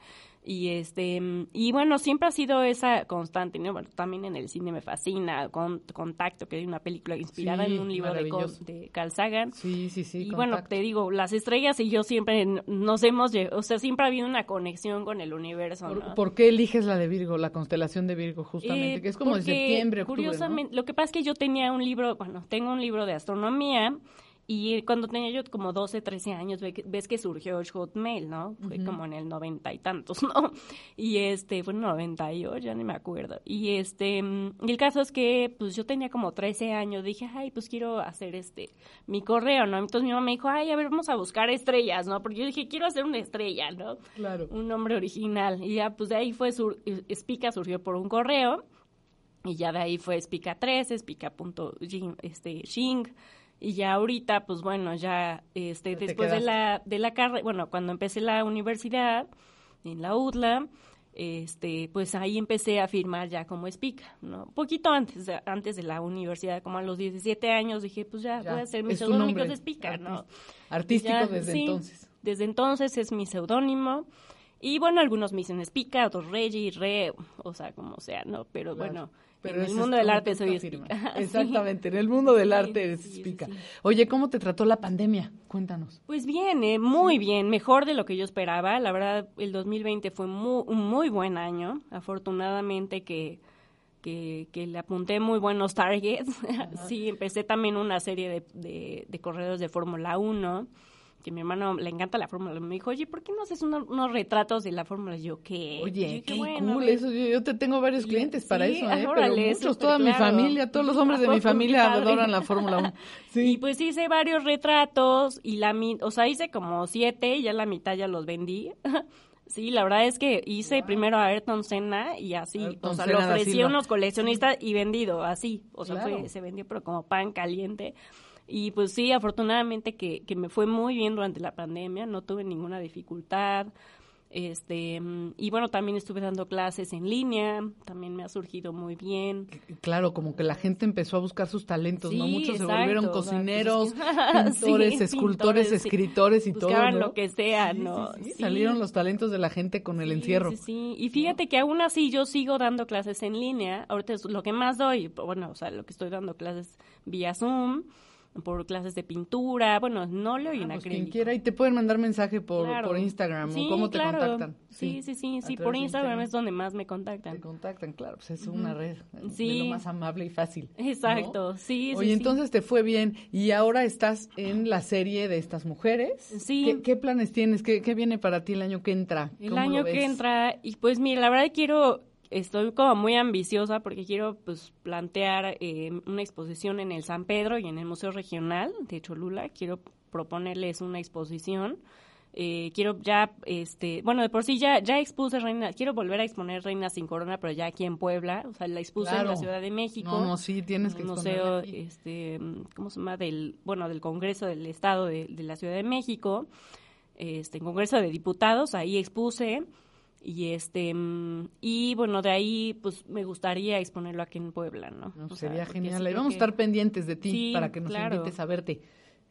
y este y bueno, siempre ha sido esa constante, ¿no? Bueno, también en el cine me fascina, con Contacto, que es una película inspirada Sí, en un libro de, de Carl Sagan. Sí, sí, sí. y bueno, te digo, las estrellas y yo siempre nos hemos, o sea, siempre ha habido una conexión con el universo, ¿Por, ¿no? por qué eliges la de Virgo, la constelación de Virgo, justamente? Eh, que es como de septiembre, octubre, ¿no? Curiosamente, lo que pasa es que yo tenía un libro, bueno, tengo un libro de astronomía y cuando tenía yo como 12, 13 años, ves que surgió el Hotmail, ¿no? Fue como en el noventa y tantos, ¿no? Y este, fue en 98, ya ni me acuerdo. Y este, mm, y el caso es que, pues yo tenía como 13 años, dije, ay, pues quiero hacer este, mi correo, ¿no? Entonces mi mamá me dijo, ay, a ver, vamos a buscar estrellas, ¿no? Porque yo dije, quiero hacer una estrella, ¿no? Claro. un nombre original. Y ya, pues de ahí fue, sur, Spica surgió por un correo. Y ya de ahí fue Spica 3, Spica.shing. Este, Shing, y ya ahorita, pues bueno, ya este, después de la, de la carrera, bueno, cuando empecé la universidad, en la UDLA, este, pues ahí empecé a firmar ya como espica, ¿no? Un poquito antes, de- antes de la universidad, como a los 17 años, dije, pues ya, Ya, voy a hacer mi es tu seudónimo nombre de espica, ¿no? artista- artístico Ya, desde sí, entonces. Desde entonces es mi seudónimo. Y bueno, algunos me dicen espica, otros Reggie, Re, o sea, como sea, ¿no? Pero Claro. bueno, Pero en el mundo del arte soy. Sí. Exactamente, en el mundo del arte sí. Oye, ¿cómo te trató la pandemia? Cuéntanos. Pues bien, eh, muy bien, mejor de lo que yo esperaba. La verdad, el 2020 fue mu- un muy buen año. Afortunadamente que, que, que le apunté muy buenos targets. sí, empecé también una serie de, de, de correos de Fórmula 1, que mi hermano le encanta la Fórmula 1. Me dijo, oye, ¿por qué no haces uno- unos retratos de la Fórmula? Y yo, ¿qué? Oye, dije, qué "Bueno, a cool ver". eso. Yo, yo te tengo varios Y- clientes para sí, eso, ¿eh? órale, Pero muchos, súper toda mi familia, todos los hombres de mi familia Qué adoran la Fórmula 1. Sí. Y pues hice varios retratos y la mi- o sea, hice como siete y ya la mitad ya los vendí. Sí, la verdad es que hice primero a Ayrton Senna y así, Ayrton o sea, Senna lo ofrecí a unos coleccionistas y vendido, así, o sea, Claro. fue, se vendió pero como pan caliente. Y pues sí, afortunadamente que, que me fue muy bien durante la pandemia, no tuve ninguna dificultad. Este, mm, y bueno, también estuve dando clases en línea, también me ha surgido muy bien. Claro, como que la gente empezó a buscar sus talentos, ¿no? Muchos se volvieron o sea, pues, cocineros, pintores, Sí, escultores, pintores, sí. escritores y todo, Buscaban ¿no? lo que sea, ¿no? Salieron los talentos de la gente con el encierro. Sí, sí. Y fíjate que aún así yo sigo dando clases en línea. Ahorita es lo que más doy, bueno, o sea, lo que estoy dando clases vía Zoom, por clases de pintura, bueno, y en Ah, pues quien quiera y te pueden mandar mensaje por, Claro. por Instagram Sí, o cómo te claro. contactan. Sí, sí, sí, sí, través por de Instagram es donde más me contactan. Te contactan, claro, pues es una red de Sí. lo más amable y fácil. ¿no? Exacto, sí, sí, Oye, sí. entonces te fue bien y ahora estás en la serie de estas mujeres. Sí. ¿Qué, qué planes tienes? ¿Qué, qué viene para ti el año que entra? El ¿Cómo lo año que entra, y pues mira, la verdad quiero, estoy como muy ambiciosa porque quiero pues plantear eh, una exposición en el San Pedro y en el Museo Regional de Cholula. Quiero proponerles una exposición. Eh, quiero ya, este, bueno, de por sí ya, ya expuse Reina, quiero volver a exponer Reina sin Corona, pero ya aquí en Puebla, o sea, la expuse en la Ciudad de México. No, no, sí, tienes en que museo, aquí. este, ¿cómo se llama? Del, bueno, del Congreso del Estado de, de la Ciudad de México, este, en Congreso de Diputados, ahí expuse, y este, mm, y bueno, de ahí, pues, me gustaría exponerlo aquí en Puebla, ¿no? No, O sea, sería genial. sí creo vamos a estar pendientes de ti Sí, para que nos claro. invites a verte.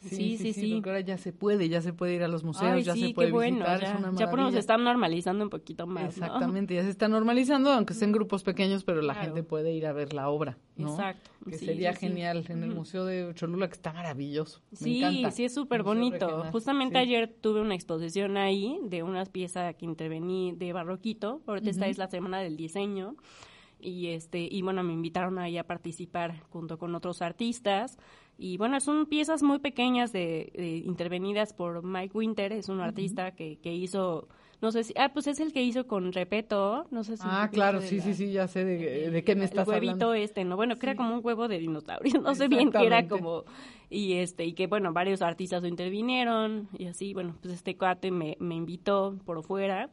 Sí, sí, sí. Porque ahora ya se puede, ya se puede ir a los museos, Ay, ya sí, se puede qué bueno, visitar, ya, es una ya por nos están normalizando un poquito más, ¿no? Exactamente, ya se está normalizando, aunque sea en grupos pequeños, pero la Claro. gente puede ir a ver la obra, ¿no? Exacto, Que sí, sería sí, sí. genial en el. Museo de Cholula, que está maravilloso. Me Sí, encanta. sí, es súper bonito. regional, Justamente sí. ayer tuve una exposición ahí de unas piezas que intervení de barroquito. Ahorita esta Ujú. es la semana del diseño. Y este y bueno, me invitaron ahí a participar junto con otros artistas. Y bueno, son piezas muy pequeñas de, de- intervenidas por Mike Winter, es un artista que, que hizo, no sé si, ah, pues es el que hizo con Repeto, no sé si Ah, claro, de sí, la- sí, sí, ya sé de, de qué me estás el huevito hablando. este, ¿no? Bueno, que era como un huevo de dinosaurio, no sé bien qué era como y este y que bueno, varios artistas lo intervinieron y así, bueno, pues este cuate me, me invitó por fuera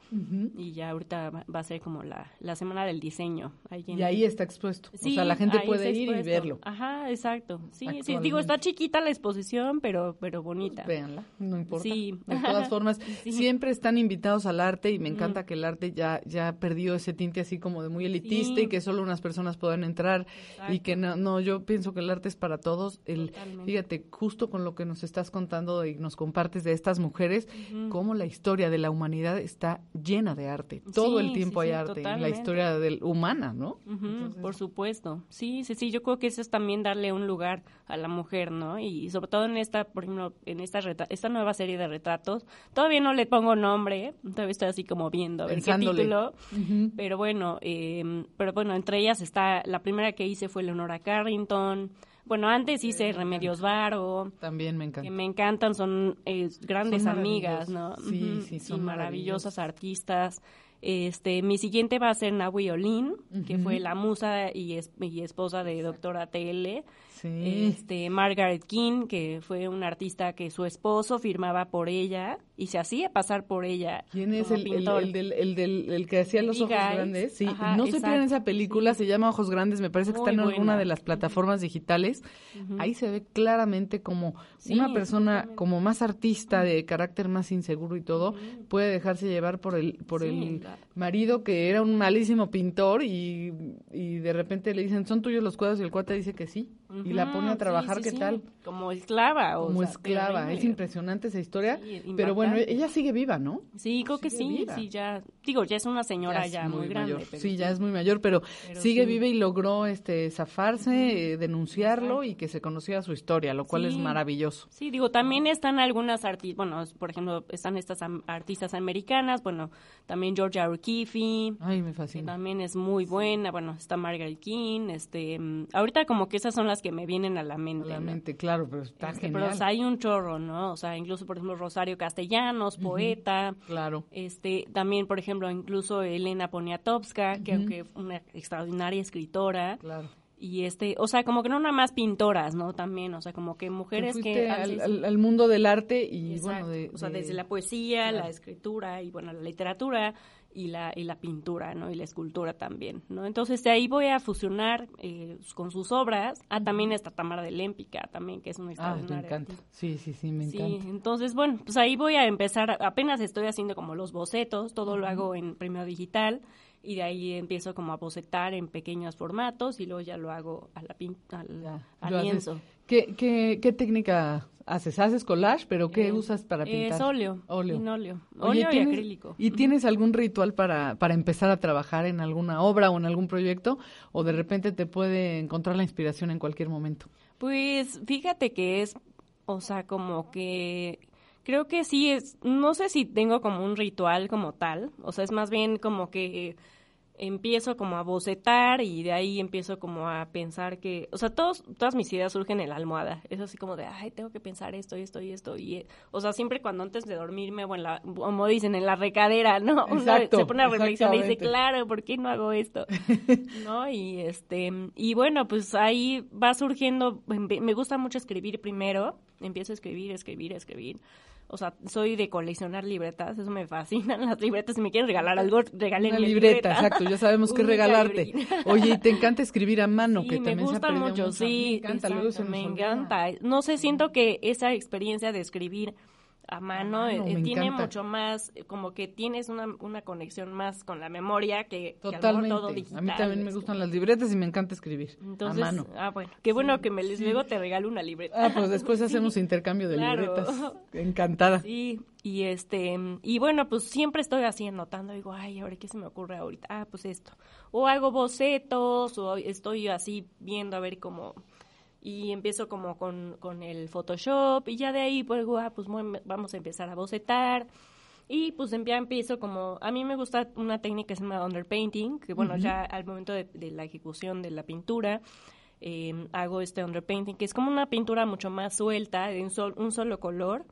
y ya ahorita va a ser como la, la semana del diseño. ahí en- Y ahí está expuesto. Sí, o sea, la gente puede ir y verlo. Ajá, exacto. Sí, sí, digo, está chiquita la exposición, pero pero bonita. Véanla, no importa. Sí. De todas formas, Sí. siempre están invitados al arte y me encanta que el arte ya ya perdió ese tinte así como de muy elitista Sí. y que solo unas personas puedan entrar y que no, no, yo pienso que el arte es para todos. El. Fíjate, justo con lo que nos estás contando y nos compartes de estas mujeres, cómo la historia de la humanidad está llena de arte. Todo Sí, el tiempo sí, hay sí, arte en la historia del, humana, ¿no? Entonces, por supuesto. Sí, sí, sí, yo creo que eso es también darle un lugar a la mujer, ¿no? Y sobre todo en esta, por ejemplo, en esta esta nueva serie de retratos, todavía no le pongo nombre, todavía estoy así como viendo a ver Pensándole. qué título, pero bueno, eh, pero bueno, entre ellas está, la primera que hice fue Leonora Carrington, bueno, antes hice Remedios Varo, También me encanta. que me encantan, son eh, grandes Son amigas, ¿no? Sí, sí, son maravillosas artistas. Este, mi siguiente va a ser Nahui Olin, que fue la musa y, es- y esposa de doctora TL. Sí. Este, Margaret King, que fue una artista que su esposo firmaba por ella y se hacía pasar por ella. ¿Quién es el, el, del, el del- el que hacía los ojos grandes? Sí, Ajá, no se pierdan esa película, se llama Ojos Grandes, me parece que Muy está en alguna buena. de las plataformas digitales. Ahí se ve claramente como Sí, una persona como más artista, de carácter más inseguro y todo, puede dejarse llevar por el por Sí, el marido que era un malísimo pintor y, y de repente le dicen, ¿son tuyos los cuadros? Y el cuate dice que sí. Y la pone a trabajar, sí, ¿qué tal? Como esclava. o Como sea, esclava. terrible. Es impresionante esa historia. Pero bueno, ella sigue viva, ¿no? Sí, creo que sí, viva. sí, ya, digo, ya es una señora ya, muy, grande. mayor. pero sí, ya es muy mayor, pero, Pero sigue sí. viva y logró este zafarse, eh, denunciarlo y que se conociera su historia, lo cual es maravilloso. Sí, digo, también están algunas artistas, bueno, por ejemplo, están estas am- artistas americanas, bueno, también Georgia O'Keeffe, Ay, me que fascina. también es muy buena, bueno, está Margaret King, este, mm, ahorita como que esas son las que me vienen a la mente. ¿no? Solamente, claro, pero está Este, genial. pero o sea, hay un chorro, ¿no? O sea, incluso, por ejemplo, Rosario Castellanos, poeta, Claro. este, también, por ejemplo, incluso Elena Poniatowska, que aunque fue una extraordinaria escritora, Claro. y este, o sea, como que no nada más pintoras, ¿no? También, o sea, como que mujeres que... al, mundo del arte y Exacto. bueno, de, o sea, de- desde la poesía, claro. la escritura y bueno, la literatura y la, y la pintura, ¿no? Y la escultura también, ¿no? Entonces de ahí voy a fusionar eh, con sus obras. Ah, también está Tamara de Lémpica también, que es una Ah, me encanta. Sí, sí, sí, me Sí, encanta. entonces, bueno, pues ahí voy a empezar, apenas estoy haciendo como los bocetos, todo lo hago en Premio Digital y de ahí empiezo como a bocetar en pequeños formatos y luego ya lo hago a la pin al, Ya, lienzo. ¿Qué, qué, ¿Qué técnica haces? ¿Haces collage? ¿Pero qué Eh, usas para pintar? Es óleo. Óleo. Linóleo. Oye, Óleo y ¿tienes- acrílico. ¿Y tienes algún ritual para, para empezar a trabajar en alguna obra o en algún proyecto? ¿O de repente te puede encontrar la inspiración en cualquier momento? Pues fíjate que es, o sea, como que creo que sí es, no sé si tengo como un ritual como tal, o sea, es más bien como que empiezo como a bocetar y de ahí empiezo como a pensar que, o sea, todos, todas mis ideas surgen en la almohada, es así como de, ay, tengo que pensar esto y esto y esto, y, eh, o sea, siempre cuando antes de dormirme, o en la, como dicen, en la recadera, ¿no? Uno Exacto, se pone a reflexionar y dice, claro, ¿por qué no hago esto? ¿no? Y este, y bueno, pues ahí va surgiendo, me me gusta mucho escribir primero, empiezo a escribir, escribir, escribir. O sea, soy de coleccionar libretas, eso me fascinan las libretas. Si me quieren regalar algo, regálenme Una libreta, exacto, ya sabemos qué regalarte. libreta. Oye, ¿y te encanta escribir a mano? Sí, que me también se gusta mucho, sí. Me exacto, me encanta. No sé, siento que esa experiencia de escribir a mano, mano, eh, me tiene encanta. mucho más, eh, como que tienes una, una conexión más con la memoria que, Totalmente. todo a mí digital, también me es gustan las libretas y me encanta escribir Entonces, a mano. ah, bueno, qué bueno que me les luego te regalo una libreta. Ah, pues después hacemos intercambio de claro. libretas. Encantada. Sí, y este, y bueno, pues siempre estoy así anotando, digo, ay, ahora qué se me ocurre ahorita, ah, pues esto. O hago bocetos, o estoy así viendo a ver cómo, y empiezo como con, con el Photoshop, y ya de ahí, pues, ah, pues vamos a empezar a bocetar. Y pues em- ya empiezo como, a mí me gusta una técnica que se llama underpainting, que bueno, ya al momento de, de la ejecución de la pintura, eh, hago este underpainting, que es como una pintura mucho más suelta, de un, sol- un solo color,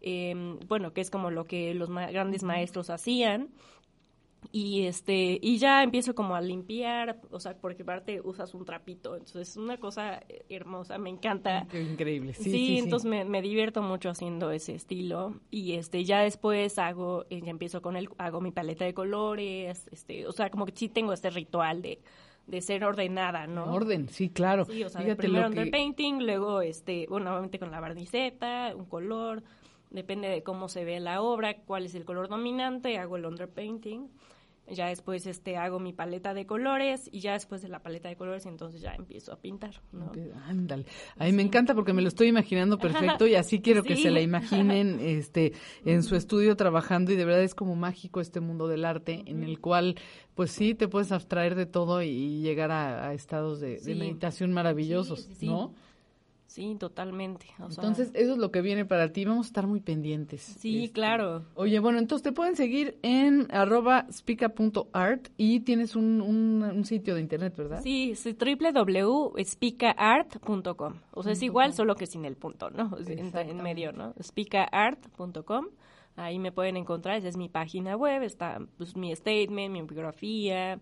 eh, bueno, que es como lo que los ma- grandes maestros hacían. Y este y ya empiezo como a limpiar, o sea, porque aparte usas un trapito, entonces es una cosa eh, hermosa, me encanta. Increíble. Sí, Sí, sí, sí. entonces Me, me divierto mucho haciendo ese estilo y este ya después hago eh, ya empiezo con el hago mi paleta de colores, este, o sea, como que sí tengo este ritual de de ser ordenada, ¿no? Orden, sí, claro. Sí, o sea, Fíjate primero que... underpainting, luego, este, bueno, obviamente con la barniceta, un color, depende de cómo se ve la obra, cuál es el color dominante, hago el underpainting, ya después, este, hago mi paleta de colores, y ya después de la paleta de colores, entonces ya empiezo a pintar, ¿no? Ándale. A mí me encanta porque me lo estoy imaginando perfecto y así quiero que se la imaginen este en su estudio trabajando y de verdad es como mágico este mundo del arte en el cual pues sí te puedes abstraer de todo y llegar a, a estados de, de meditación maravillosos. ¿no? Sí, totalmente. o sea, Entonces eso es lo que viene para ti, vamos a estar muy pendientes. sí, Este, claro. Oye, bueno, entonces te pueden seguir en arroba speaka.art y tienes un, un, un sitio de internet, ¿verdad? Sí, es www.spicaart.com. O sea, es igual, solo que sin el punto, ¿no? En, en medio, ¿no? Spicaart.com. Ahí me pueden encontrar, esa es mi página web, está pues, mi statement, mi biografía,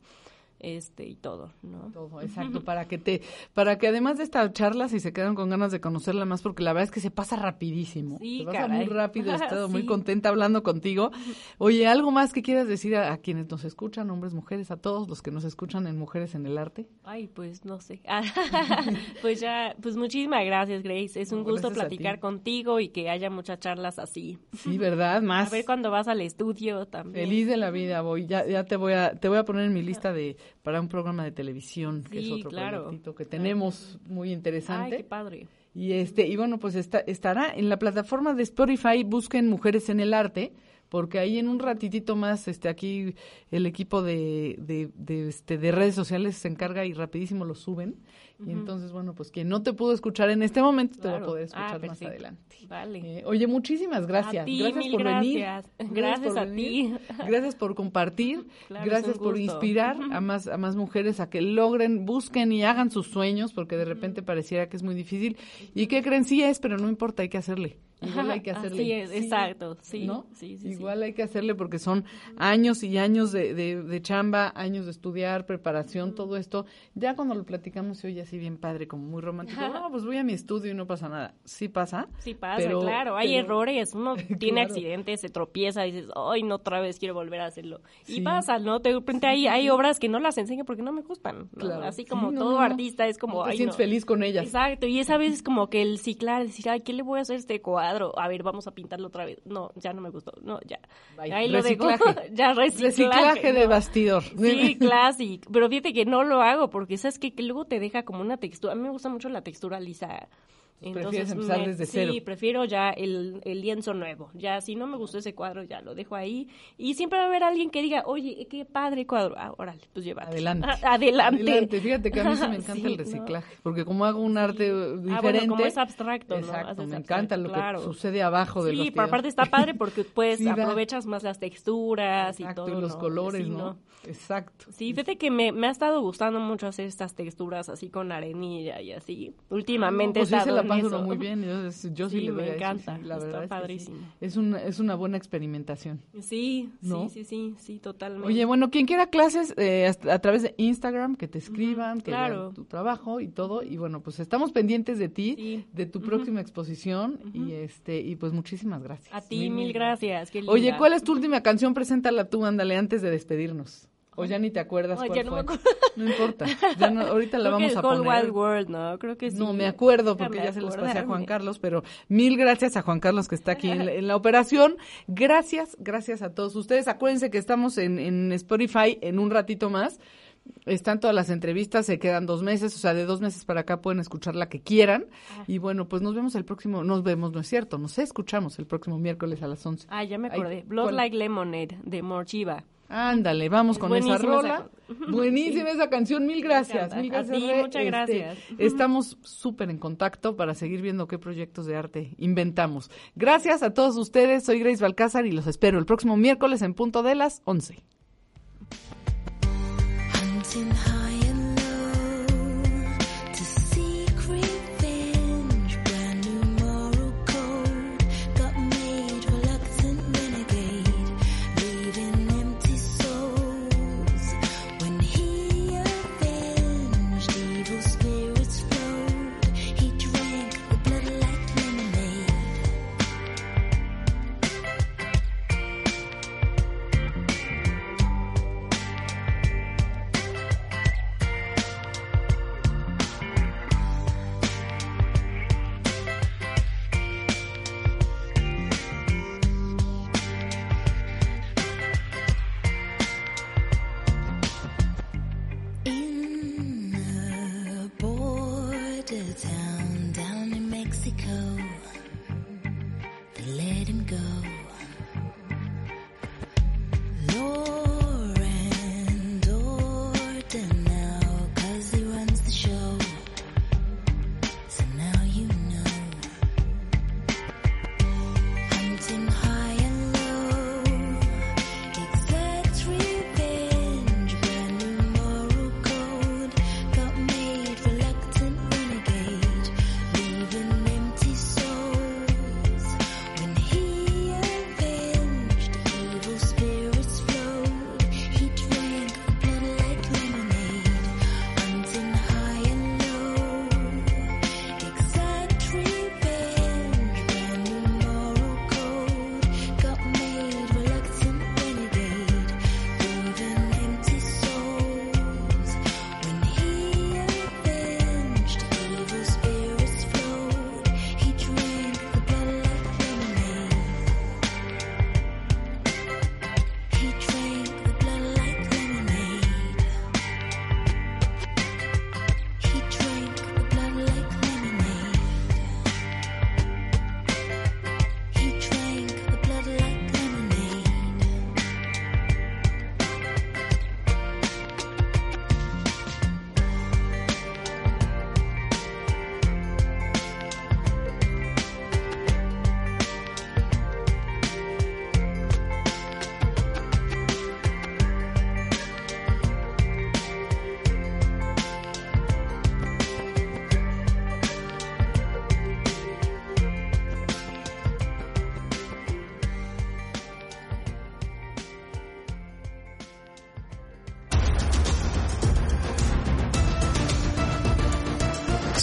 este y todo, ¿no? Todo, exacto, para que te, para que además de esta charla, si se quedan con ganas de conocerla más, porque la verdad es que se pasa rapidísimo. Sí, se pasa muy rápido, he estado muy contenta hablando contigo. Oye, ¿algo más que quieras decir a, a quienes nos escuchan, hombres, mujeres, a todos los que nos escuchan en Mujeres en el Arte? Ay, pues no sé. pues ya, pues muchísimas gracias, Grace. Es un No, gusto platicar ti. contigo y que haya muchas charlas así. Sí, ¿verdad? Más. A ver cuando vas al estudio también. Feliz de la vida voy, ya, ya te voy a, te voy a poner en mi lista de para un programa de televisión, que es otro claro. proyectito que tenemos muy Ay, interesante. qué padre. Y este, y bueno, pues está, estará en la plataforma de Spotify, busquen Mujeres en el Arte, porque ahí en un ratitito más, este, aquí el equipo de, de, de, este, de redes sociales se encarga y rapidísimo lo suben. Y entonces, bueno, pues quien no te pudo escuchar en este momento te va a poder Ah, escuchar más perfecto. adelante. Vale. Eh, oye, muchísimas gracias. A ti, gracias mil por venir. gracias. Gracias por a venir. ti. Gracias por compartir. Claro, gracias por inspirar a más, a más mujeres a que logren, busquen y hagan sus sueños, porque de repente pareciera que es muy difícil. ¿Y qué creen? Sí es, pero no importa, hay que hacerle. Igual hay que hacerle. Así es, exacto, sí, ¿No? sí, sí, sí. Igual hay que hacerle porque son años y años de, de, de chamba, años de estudiar, preparación, todo esto. Ya cuando lo platicamos se oye así bien padre, como muy romántico. No, pues voy a mi estudio y no pasa nada. Sí pasa. Sí pasa, pero- claro, hay pero- errores, uno tiene Claro. accidentes, se tropieza y dices, ay, no, otra vez quiero volver a hacerlo. Sí. Y pasa, ¿no? De repente hay, hay obras que no las enseño porque no me gustan, ¿no? Claro. Así Sí, como no, todo artista es como, No te ay, sientes feliz con ellas. Exacto, y esa vez es como que el ciclar, decir, ay, ¿qué le voy a hacer a este cuadro? A ver, vamos a pintarlo otra vez. No, ya no me gustó, no, ya. Bye. Ahí lo dejo. Ya reciclaje. Reciclaje de ¿no? bastidor. Sí, clásico. Pero fíjate que no lo hago porque sabes que luego te deja como una textura. A mí me gusta mucho la textura lisa. Prefieres empezar desde sí, cero. prefiero ya el, el lienzo nuevo. Ya, si no me gustó ese cuadro, ya lo dejo ahí. Y siempre va a haber alguien que diga, oye, qué padre cuadro. Ah, órale, pues llévate. Adelante. Ah, adelante. Fíjate que a mí sí me encanta Sí, el ¿no? reciclaje, porque como hago un arte diferente. Ah, bueno, como es abstracto, ¿no? Exacto, Haces me abstracto, encanta lo claro. que sucede abajo del Sí, bastidor. pero aparte está padre porque pues Sí, aprovechas más las texturas Exacto, y todo. y los ¿no? colores, Sí, ¿no? Exacto. Sí, fíjate que me, me ha estado gustando mucho hacer estas texturas así con arenilla y así. Últimamente pues he sí se estado muy bien. Yo, sí, Sí, le me encanta, sí, la está verdad es que. Es una, es una buena experimentación. Sí, ¿No? sí, sí, sí, sí, totalmente. Oye, bueno, quien quiera clases eh, a, a través de Instagram, que te escriban, que claro. vean tu trabajo y todo. Y bueno, pues estamos pendientes de ti, de tu próxima exposición. Y este y pues muchísimas gracias. a ti mil gracias. qué Oye. ¿cuál es tu última canción? Preséntala tú, ándale, antes de despedirnos. O ya ni te acuerdas Ay, cuál ya no me acuerdo. No importa. Ya no- ahorita la Creo que vamos el a poner. Wild World, ¿no? Creo que sí. No me acuerdo porque ya se los pasé a Juan. Carlos, pero mil gracias a Juan Carlos que está aquí en la, en la operación. Gracias, gracias a todos ustedes. Acuérdense que estamos en, en Spotify en un ratito más. Están todas las entrevistas, se quedan dos meses, o sea, de dos meses para acá pueden escuchar la que quieran. Ah. Y bueno, pues nos vemos el próximo, nos vemos, no es cierto, nos escuchamos el próximo miércoles a las 11. Ah, ya me acordé. Blood ¿cuál? Like Lemonade de Morchiva. Ándale, vamos con esa rola. esa- Buenísima esa canción, mil gracias. A ti, muchas Este, gracias. Estamos súper en contacto para seguir viendo qué proyectos de arte inventamos. Gracias a todos ustedes. Soy Grace Balcázar y los espero el próximo miércoles en punto de las 11.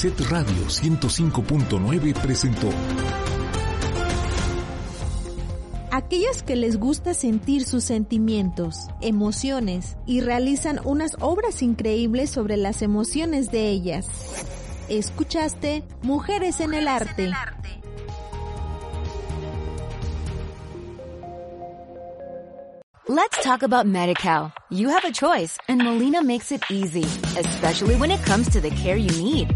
Set Radio 105.9 presentó Aquellos que les gusta sentir sus sentimientos, emociones y realizan unas obras increíbles sobre las emociones de ellas. Escuchaste Mujeres en el Arte. Let's talk about MediCal. You have a choice and Molina makes it easy, especially when it comes to the care you need.